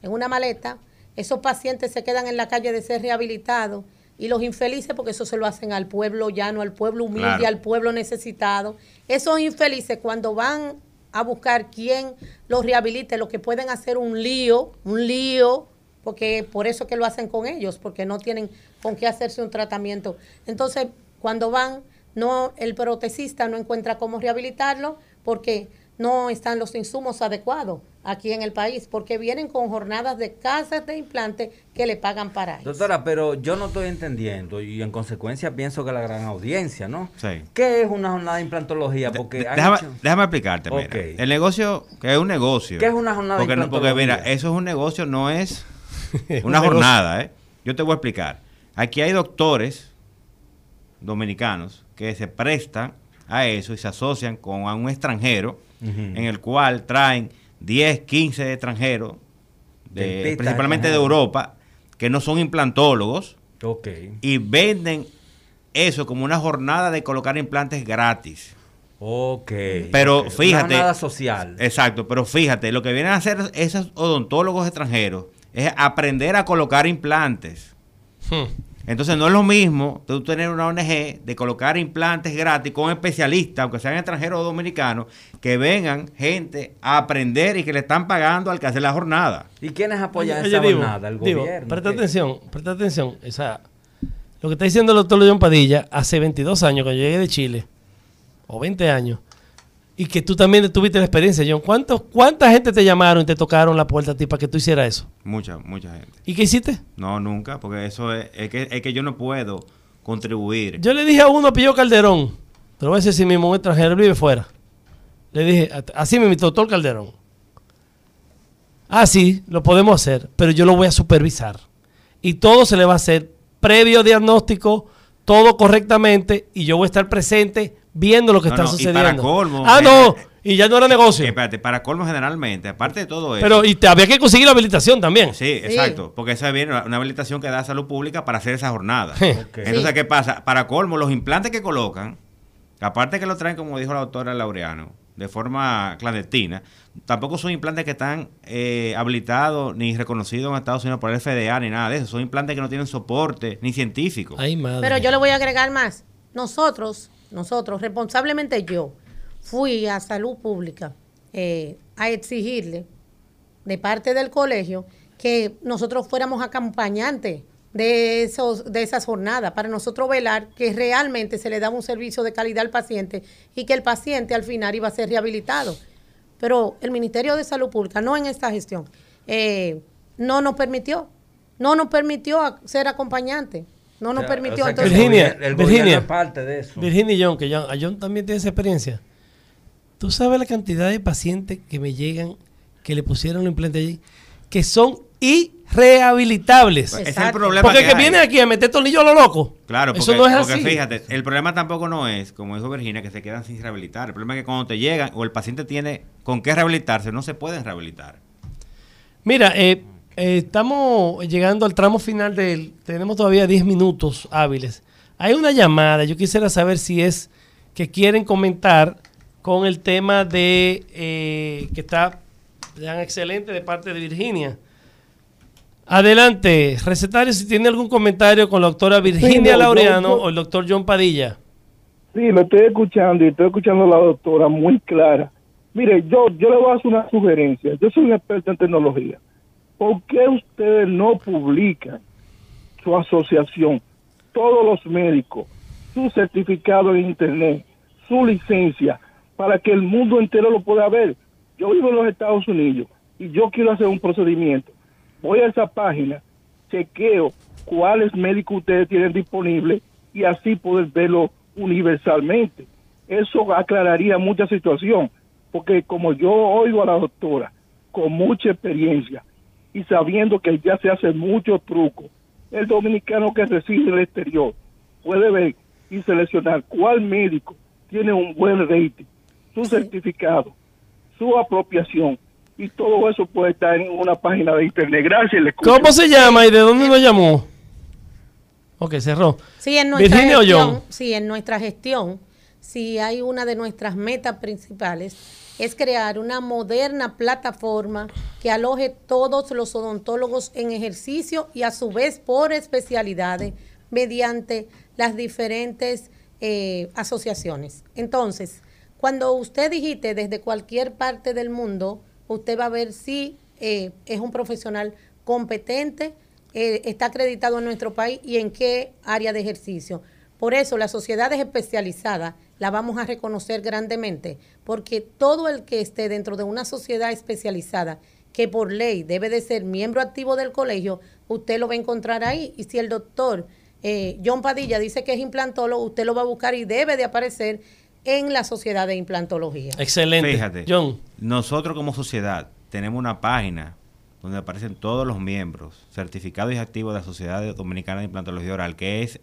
en una maleta. Esos pacientes se quedan en la calle de ser rehabilitados y los infelices, porque eso se lo hacen al pueblo llano, al pueblo humilde, Claro. al pueblo necesitado. Esos infelices cuando van a buscar quién los rehabilite, lo que pueden hacer un lío, un lío, porque por eso que lo hacen con ellos, porque no tienen con qué hacerse un tratamiento. Entonces, cuando van, no el protecista no encuentra cómo rehabilitarlo porque no están los insumos adecuados aquí en el país, porque vienen con jornadas de casas de implante que le pagan para eso. Doctora, pero yo no estoy entendiendo y en consecuencia pienso que la gran audiencia, ¿no? Sí. ¿Qué es una jornada de implantología? Porque han Déjame, hecho- déjame explicarte. mira. Ok. El negocio, que es un negocio. ¿Qué es una jornada de porque, no- porque mira, implantología? eso es un negocio, no es [laughs] una jornada. ¿eh? Yo te voy a explicar. Aquí hay doctores dominicanos que se prestan a eso y se asocian con a un extranjero en el cual traen 10, 15 extranjeros, de- principalmente de. Europa, que no son implantólogos Ok. y venden eso como una jornada de colocar implantes gratis. Ok. Pero fíjate. Una jornada social. Exacto, pero fíjate, lo que vienen a hacer esos odontólogos extranjeros es aprender a colocar implantes. Hmm. Entonces no es lo mismo tú tener una ONG de colocar implantes gratis con especialistas, aunque sean extranjeros o dominicanos, que vengan gente a aprender y que le están pagando al que hace la jornada. ¿Y quiénes apoyan Oye, esa Divo, jornada? El gobierno. Presta ¿Qué? atención, presta atención. O sea, lo que está diciendo el doctor León Padilla, hace 22 años que yo llegué de Chile, o 20 años, y que tú también tuviste la experiencia, John. ¿Cuántos, ¿Cuánta gente te llamaron y te tocaron la puerta a ti para que tú hicieras eso? Mucha, mucha gente. ¿Y qué hiciste? No, nunca, porque eso es, es que, es que yo no puedo contribuir. Yo le dije a uno, a Pillo Calderón, te lo voy a decir si mismo un extranjero, vive fuera. Le dije, así me invitó doctor Calderón. Ah, sí, lo podemos hacer, pero yo lo voy a supervisar. Y todo se le va a hacer previo diagnóstico, todo correctamente, y yo voy a estar presente viendo lo que No, está no, y sucediendo. para colmo, ah, eh, no, y ya no era negocio. Espérate, para colmo generalmente, aparte de todo eso. pero y te había que conseguir la habilitación también. Sí, exacto, porque esa viene una, una habilitación que da salud pública para hacer esa jornada. Entonces, Sí. ¿qué pasa? Para colmo, los implantes que colocan, aparte que lo traen, como dijo la doctora Laureano, de forma clandestina, tampoco son implantes que están eh, habilitados ni reconocidos en Estados Unidos por el FDA ni nada de eso. Son implantes que no tienen soporte ni científico. Ay, madre. Pero yo le voy a agregar más. Nosotros, nosotros, responsablemente yo, fui a salud pública eh, a exigirle de parte del colegio que nosotros fuéramos acompañantes de, esos, de esas jornadas para nosotros velar que realmente se le daba un servicio de calidad al paciente y que el paciente al final iba a ser rehabilitado. Pero el Ministerio de Salud Pública, no en esta gestión, eh, no nos permitió, no nos permitió ser acompañante, no nos O sea, permitió. o sea entonces- Virginia, el Virginia, es parte de eso. Virginia y John, que John, John también tiene esa experiencia. ¿Tú sabes la cantidad de pacientes que me llegan que le pusieron el implante allí? Que son irrehabilitables. Es el problema Porque que que hay. vienen aquí a meter tornillos a lo loco. Claro, porque, Eso no es porque así. fíjate, el problema tampoco no es, como dijo Virginia, que se quedan sin rehabilitar. El problema es que cuando te llegan o el paciente tiene con qué rehabilitarse, no se pueden rehabilitar. Mira, eh, eh, estamos llegando al tramo final del... Tenemos todavía 10 minutos hábiles. Hay una llamada, yo quisiera saber si es que quieren comentar con el tema de... eh, que está tan excelente de parte de Virginia. Adelante, recetario, si tiene algún comentario con la doctora Virginia no, Laureano o el doctor John Padilla. Sí, lo estoy escuchando y estoy escuchando a la doctora muy clara. Mire, yo, yo le voy a hacer una sugerencia. Yo soy un experto en tecnología. ¿Por qué ustedes no publican su asociación, todos los médicos, su certificado en Internet, su licencia, para que el mundo entero lo pueda ver? Yo vivo en los Estados Unidos y yo quiero hacer un procedimiento. Voy a esa página, chequeo cuáles médicos ustedes tienen disponibles y así poder verlo universalmente. Eso aclararía mucha situación, porque como yo oigo a la doctora con mucha experiencia y sabiendo que ya se hacen muchos trucos, el dominicano que reside en el exterior puede ver y seleccionar cuál médico tiene un buen rating, su certificado, su apropiación y todo eso puede estar en una página de internet. Gracias. le escucho. ¿Cómo se llama y de dónde nos llamó? Ok, cerró. Sí, en nuestra Virginia gestión, sí, en nuestra gestión, sí hay una de nuestras metas principales es crear una moderna plataforma que aloje todos los odontólogos en ejercicio y a su vez por especialidades mediante las diferentes eh, asociaciones. Entonces, cuando usted digite desde cualquier parte del mundo, usted va a ver si eh, es un profesional competente, eh, está acreditado en nuestro país y en qué área de ejercicio. Por eso las sociedades especializadas la vamos a reconocer grandemente, porque todo el que esté dentro de una sociedad especializada, que por ley debe de ser miembro activo del colegio, usted lo va a encontrar ahí. Y si el doctor eh, John Padilla dice que es implantólogo, usted lo va a buscar y debe de aparecer en la sociedad de implantología. Excelente. Fíjate, John. nosotros como sociedad tenemos una página donde aparecen todos los miembros certificados y activos de la Sociedad Dominicana de Implantología Oral, que es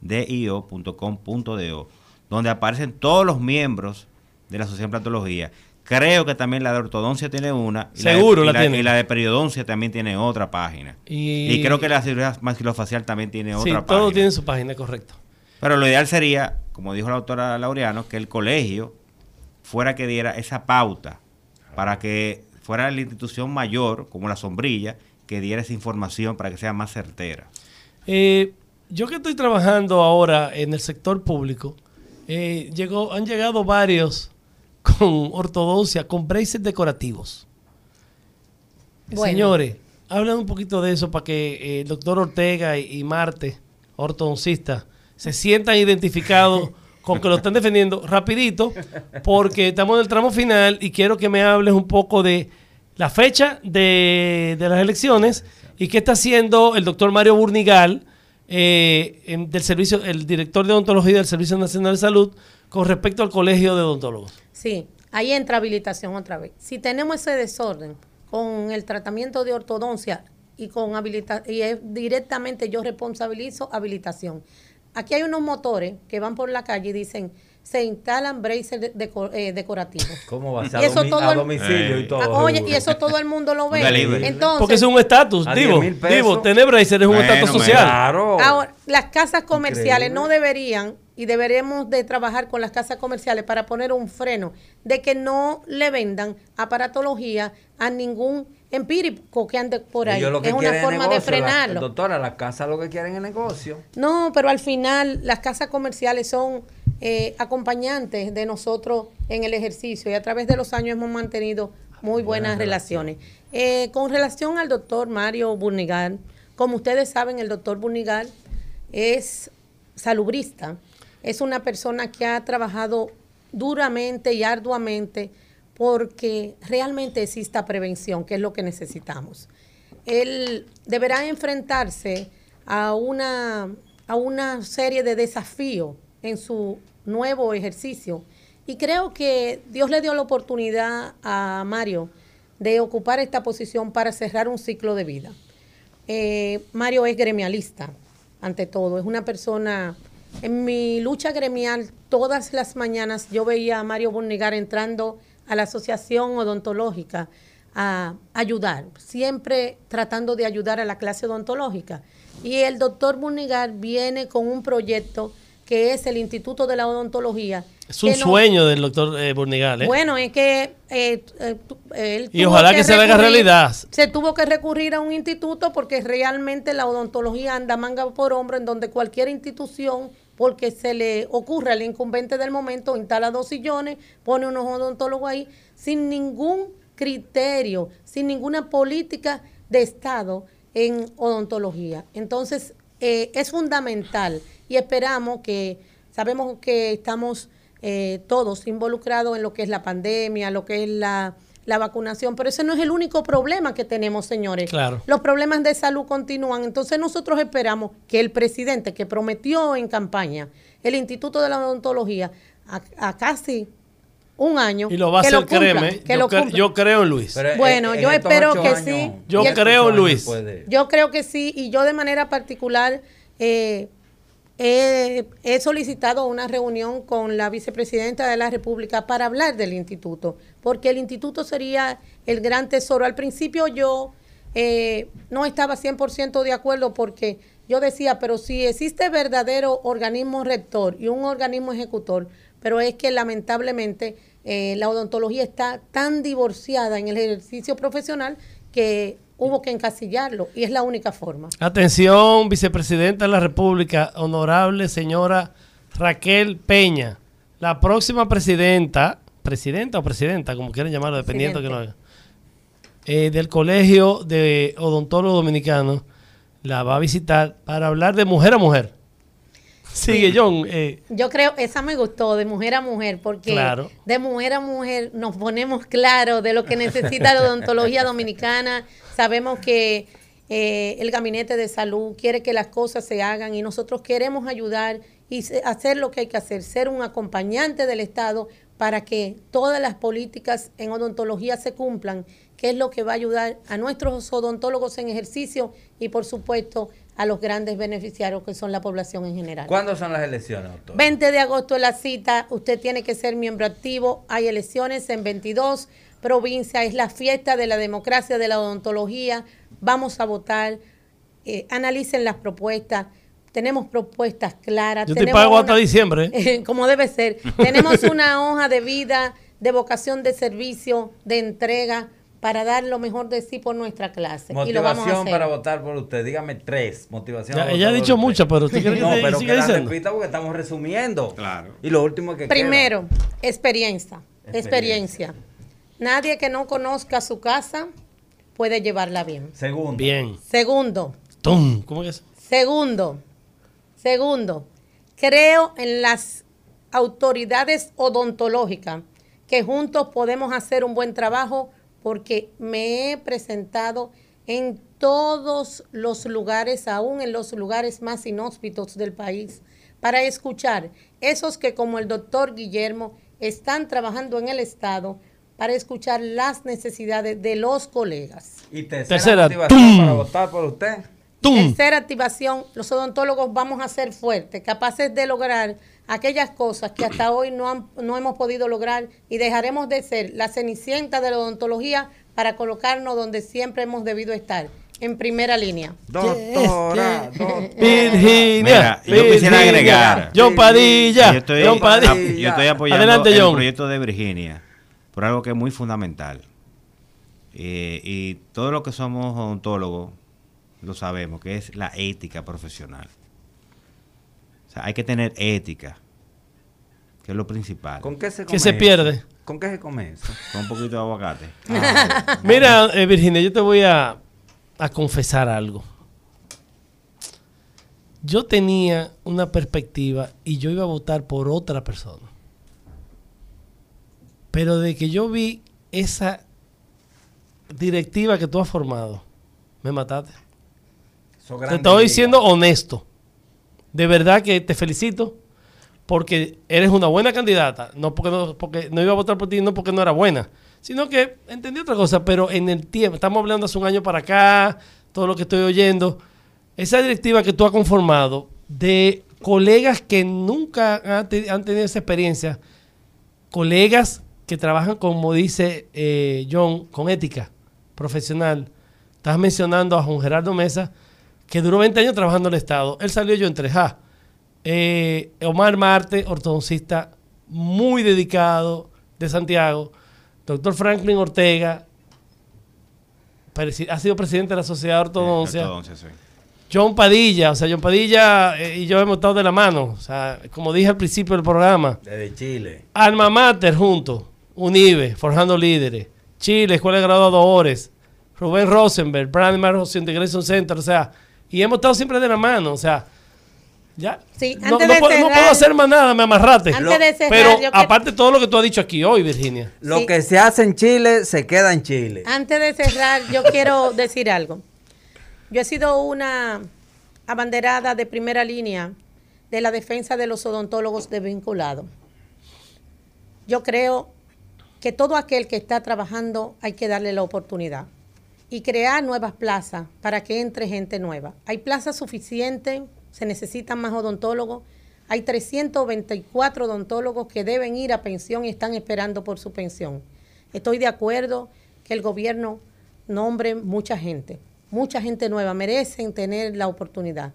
sdio.com.do, donde aparecen todos los miembros de la Sociedad de Implantología. Creo que también la de ortodoncia tiene una. y Seguro la, la de, y tiene. Y la de periodoncia también tiene otra página. Y- Y, creo que la cirugía maxilofacial también tiene Sí, otra página. todo tiene su página, correcto. Pero lo ideal sería, como dijo la doctora Laureano, que el colegio fuera que diera esa pauta para que fuera la institución mayor, como la sombrilla, que diera esa información para que sea más certera. Eh, yo que estoy trabajando ahora en el sector público, eh, llegó, han llegado varios con ortodoncia, con braces decorativos. Bueno. Señores, hablan un poquito de eso para que eh, el doctor Ortega y, y Marte, ortodoncista, se sientan identificados [laughs] con que lo están defendiendo rapidito, porque estamos en el tramo final y quiero que me hables un poco de la fecha de, de las elecciones y qué está haciendo el doctor Mario Burnigal, eh, en- del servicio, el director de odontología del Servicio Nacional de Salud, con respecto al colegio de odontólogos. Sí, ahí entra habilitación otra vez. Si tenemos ese desorden con el tratamiento de ortodoncia y con habilita y es directamente yo responsabilizo habilitación. Aquí hay unos motores que van por la calle y dicen se instalan braces de- deco- eh, decorativos. ¿Cómo va a Y ser? A, eso domi- todo a el- domicilio y todo. Ah, oye, seguro. y eso [laughs] todo el mundo lo ve. Entonces, Porque es un estatus, digo, 10,000 pesos. digo, tener braces es un estatus bueno. social. Claro. Ahora, las casas comerciales Increíble. no deberían y deberemos de trabajar con las casas comerciales para poner un freno de que no le vendan aparatología a ningún empírico que ande por ahí. Ellos lo que Es una forma de la- frenarlo. doctora, la casa lo que quieren es negocio. No, pero al final las casas comerciales son eh, acompañantes de nosotros en el ejercicio y a través de los años hemos mantenido muy buenas, relaciones. Eh, con relación al doctor Mario Burnigal, como ustedes saben, el doctor Burnigal es salubrista, es una persona que ha trabajado duramente y arduamente porque realmente exista prevención, que es lo que necesitamos. Él deberá enfrentarse a una, a una serie de desafíos en su nuevo ejercicio. Y creo que Dios le dio la oportunidad a Mario de ocupar esta posición para cerrar un ciclo de vida. Eh, Mario es gremialista, ante todo, es una persona... En mi lucha gremial, todas las mañanas yo veía a Mario Burnigar entrando a la asociación odontológica a ayudar, siempre tratando de ayudar a la clase odontológica. Y el doctor Burnigar viene con un proyecto que es el Instituto de la Odontología. Es un sueño del doctor eh, Burnigal. ¿eh? Bueno, es que eh, eh, tu- él Y ojalá que se haga recurrir- realidad. Se tuvo que recurrir a un instituto porque realmente la odontología anda manga por hombro en donde cualquier institución, porque se le ocurre al incumbente del momento, instala dos sillones, pone unos odontólogos ahí, sin ningún criterio, sin ninguna política de Estado en odontología. Entonces, eh, es fundamental y esperamos que, sabemos que estamos eh, todos involucrados en lo que es la pandemia, lo que es la, la vacunación, pero ese no es el único problema que tenemos, señores. Claro. Los problemas de salud continúan, entonces nosotros esperamos que el presidente que prometió en campaña el Instituto de la Odontología a, a casi un año Y lo va a hacer, cumpla, créeme. que Yo, lo cre- cumpla. yo creo en Luis. Pero, Bueno, en yo espero que años- sí. Yo creo Luis. puede- Yo creo que sí, y yo de manera particular eh, he, solicitado una reunión con la vicepresidenta de la República para hablar del instituto, porque el instituto sería el gran tesoro. Al principio yo eh, no estaba 100% de acuerdo porque yo decía, pero si existe verdadero organismo rector y un organismo ejecutor, pero es que lamentablemente eh, la odontología está tan divorciada en el ejercicio profesional que hubo que encasillarlo y es la única forma. Atención, vicepresidenta de la República, honorable señora Raquel Peña, la próxima presidenta, presidenta o presidenta, como quieran llamarlo, dependiendo que no haga, eh, del Colegio de Odontólogos Dominicanos, la va a visitar para hablar de mujer a mujer. Sigue, John. eh, Yo creo, esa me gustó, de mujer a mujer, porque Claro. de mujer a mujer nos ponemos claro de lo que necesita la odontología dominicana. Sabemos que eh, el gabinete de salud quiere que las cosas se hagan y nosotros queremos ayudar y hacer lo que hay que hacer, ser un acompañante del Estado para que todas las políticas en odontología se cumplan, que es lo que va a ayudar a nuestros odontólogos en ejercicio y por supuesto a los grandes beneficiarios que son la población en general. ¿Cuándo son las elecciones, doctor? 20 de agosto es la cita, usted tiene que ser miembro activo, hay elecciones en 22 provincias, es la fiesta de la democracia, de la odontología, vamos a votar, eh, analicen las propuestas, tenemos propuestas claras. Yo te tenemos pago una- hasta diciembre. ¿eh? [laughs] como debe ser. [laughs] Tenemos una hoja de vida, de vocación de servicio, de entrega, para dar lo mejor de sí por nuestra clase. y lo vamos a Motivación hacer. para votar por usted. Dígame tres. Ya, para ella ha votar dicho muchas, pero ¿usted [laughs] quiere que No, te pero que la repita porque estamos resumiendo. Claro. Y lo último que queda. Primero, experiencia. Experiencia. Experiencia. Nadie que no conozca su casa puede llevarla bien. Segundo. Bien. Segundo, Tum. ¿Cómo es? segundo, segundo, creo en las autoridades odontológicas que juntos podemos hacer un buen trabajo porque me he presentado en todos los lugares, aún en los lugares más inhóspitos del país, para escuchar esos que como el doctor Guillermo están trabajando en el Estado para escuchar las necesidades de los colegas. Y tercera, tum. para votar por usted. ¡Tum! Tercera activación, los odontólogos vamos a ser fuertes, capaces de lograr aquellas cosas que hasta hoy no, han- no hemos podido lograr y dejaremos de ser la cenicienta de la odontología para colocarnos donde siempre hemos debido estar, en primera línea. Doctora, doctora. Virginia. Mira, yo quisiera agregar. John Padilla. Yo estoy, John Padilla. yo estoy apoyando Adelante, el John. proyecto de Virginia por algo que es muy fundamental. Eh, y todo lo que somos odontólogos lo sabemos, que es la ética profesional. O sea, hay que tener ética, que es lo principal. ¿Con qué se come ¿Qué se pierde? ¿Con qué se come eso? Con un poquito de aguacate. [laughs] Mira, eh, Virginia, yo te voy a, a confesar algo. Yo tenía una perspectiva y yo iba a votar por otra persona. Pero de que yo vi esa directiva que tú has formado, me mataste. Te estoy diciendo honesto. De verdad que te felicito porque eres una buena candidata. No porque no, porque no iba a votar por ti, no porque no era buena, sino que entendí otra cosa. Pero en el tiempo, estamos hablando hace un año para acá, todo lo que estoy oyendo, esa directiva que tú has conformado de colegas que nunca han tenido esa experiencia, colegas que trabajan, como dice eh, John, con ética profesional. Estás mencionando a Juan Gerardo Mesa, que duró 20 años trabajando en el Estado. Él salió yo entre ja. Eh, Omar Marte, ortodoncista muy dedicado de Santiago. Doctor Franklin Ortega, ha sido presidente de la Sociedad de Ortodoncia. Entonces, sí. John Padilla, o sea, John Padilla eh, y yo hemos estado de la mano. O sea, como dije al principio del programa, Desde Chile. Alma Mater juntos, UNIBE, Forjando Líderes, Chile, Escuela de Graduadores, Rubén Rosenberg, Brandmar Integration Center, o sea, y hemos estado siempre de la mano, o sea, ya. Sí, No, antes no de puedo, no cerrar- puedo hacer más nada, me amarraste. Antes de cerrar, Pero yo aparte de todo lo que tú has dicho aquí hoy, Virginia. Lo Sí. que se hace en Chile, se queda en Chile. Antes de cerrar, yo [laughs] quiero decir algo. Yo he sido una abanderada de primera línea de la defensa de los odontólogos desvinculados. Yo creo que todo aquel que está trabajando hay que darle la oportunidad y crear nuevas plazas para que entre gente nueva. Hay plazas suficientes, se necesitan más odontólogos. Hay 324 odontólogos que deben ir a pensión y están esperando por su pensión. Estoy de acuerdo que el gobierno nombre mucha gente, mucha gente nueva, merecen tener la oportunidad,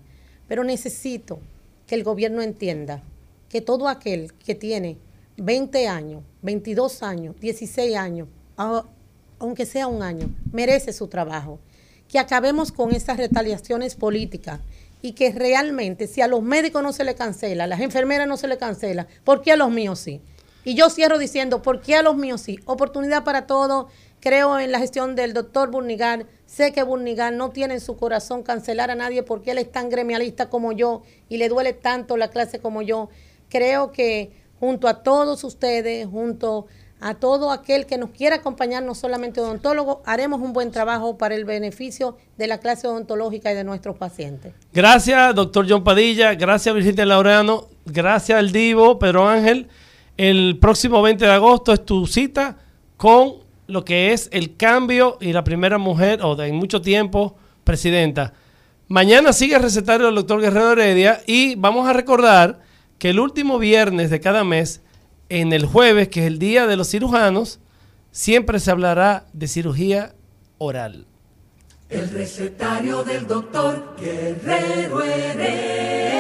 pero necesito que el gobierno entienda que todo aquel que tiene 20 años, 22 años, 16 años, aunque sea un año, merece su trabajo. Que acabemos con estas retaliaciones políticas y que realmente si a los médicos no se le cancela, a las enfermeras no se le cancela, ¿por qué a los míos sí? Y yo cierro diciendo, ¿por qué a los míos sí? Oportunidad para todos, creo en la gestión del doctor Burnigal. Sé que Burnigal no tiene en su corazón cancelar a nadie porque él es tan gremialista como yo y le duele tanto la clase como yo. Creo que junto a todos ustedes, junto a todo aquel que nos quiera acompañar, no solamente odontólogos, haremos un buen trabajo para el beneficio de la clase odontológica y de nuestros pacientes. Gracias, doctor John Padilla. Gracias, Virginia Laureano. Gracias al Divo, Pedro Ángel. El próximo 20 de agosto es tu cita con lo que es el cambio y la primera mujer, o de mucho tiempo, presidenta. Mañana sigue el recetario del doctor Guerrero Heredia y vamos a recordar que el último viernes de cada mes, en el jueves, que es el día de los cirujanos, siempre se hablará de cirugía oral. El recetario del doctor Guerrero Heredia.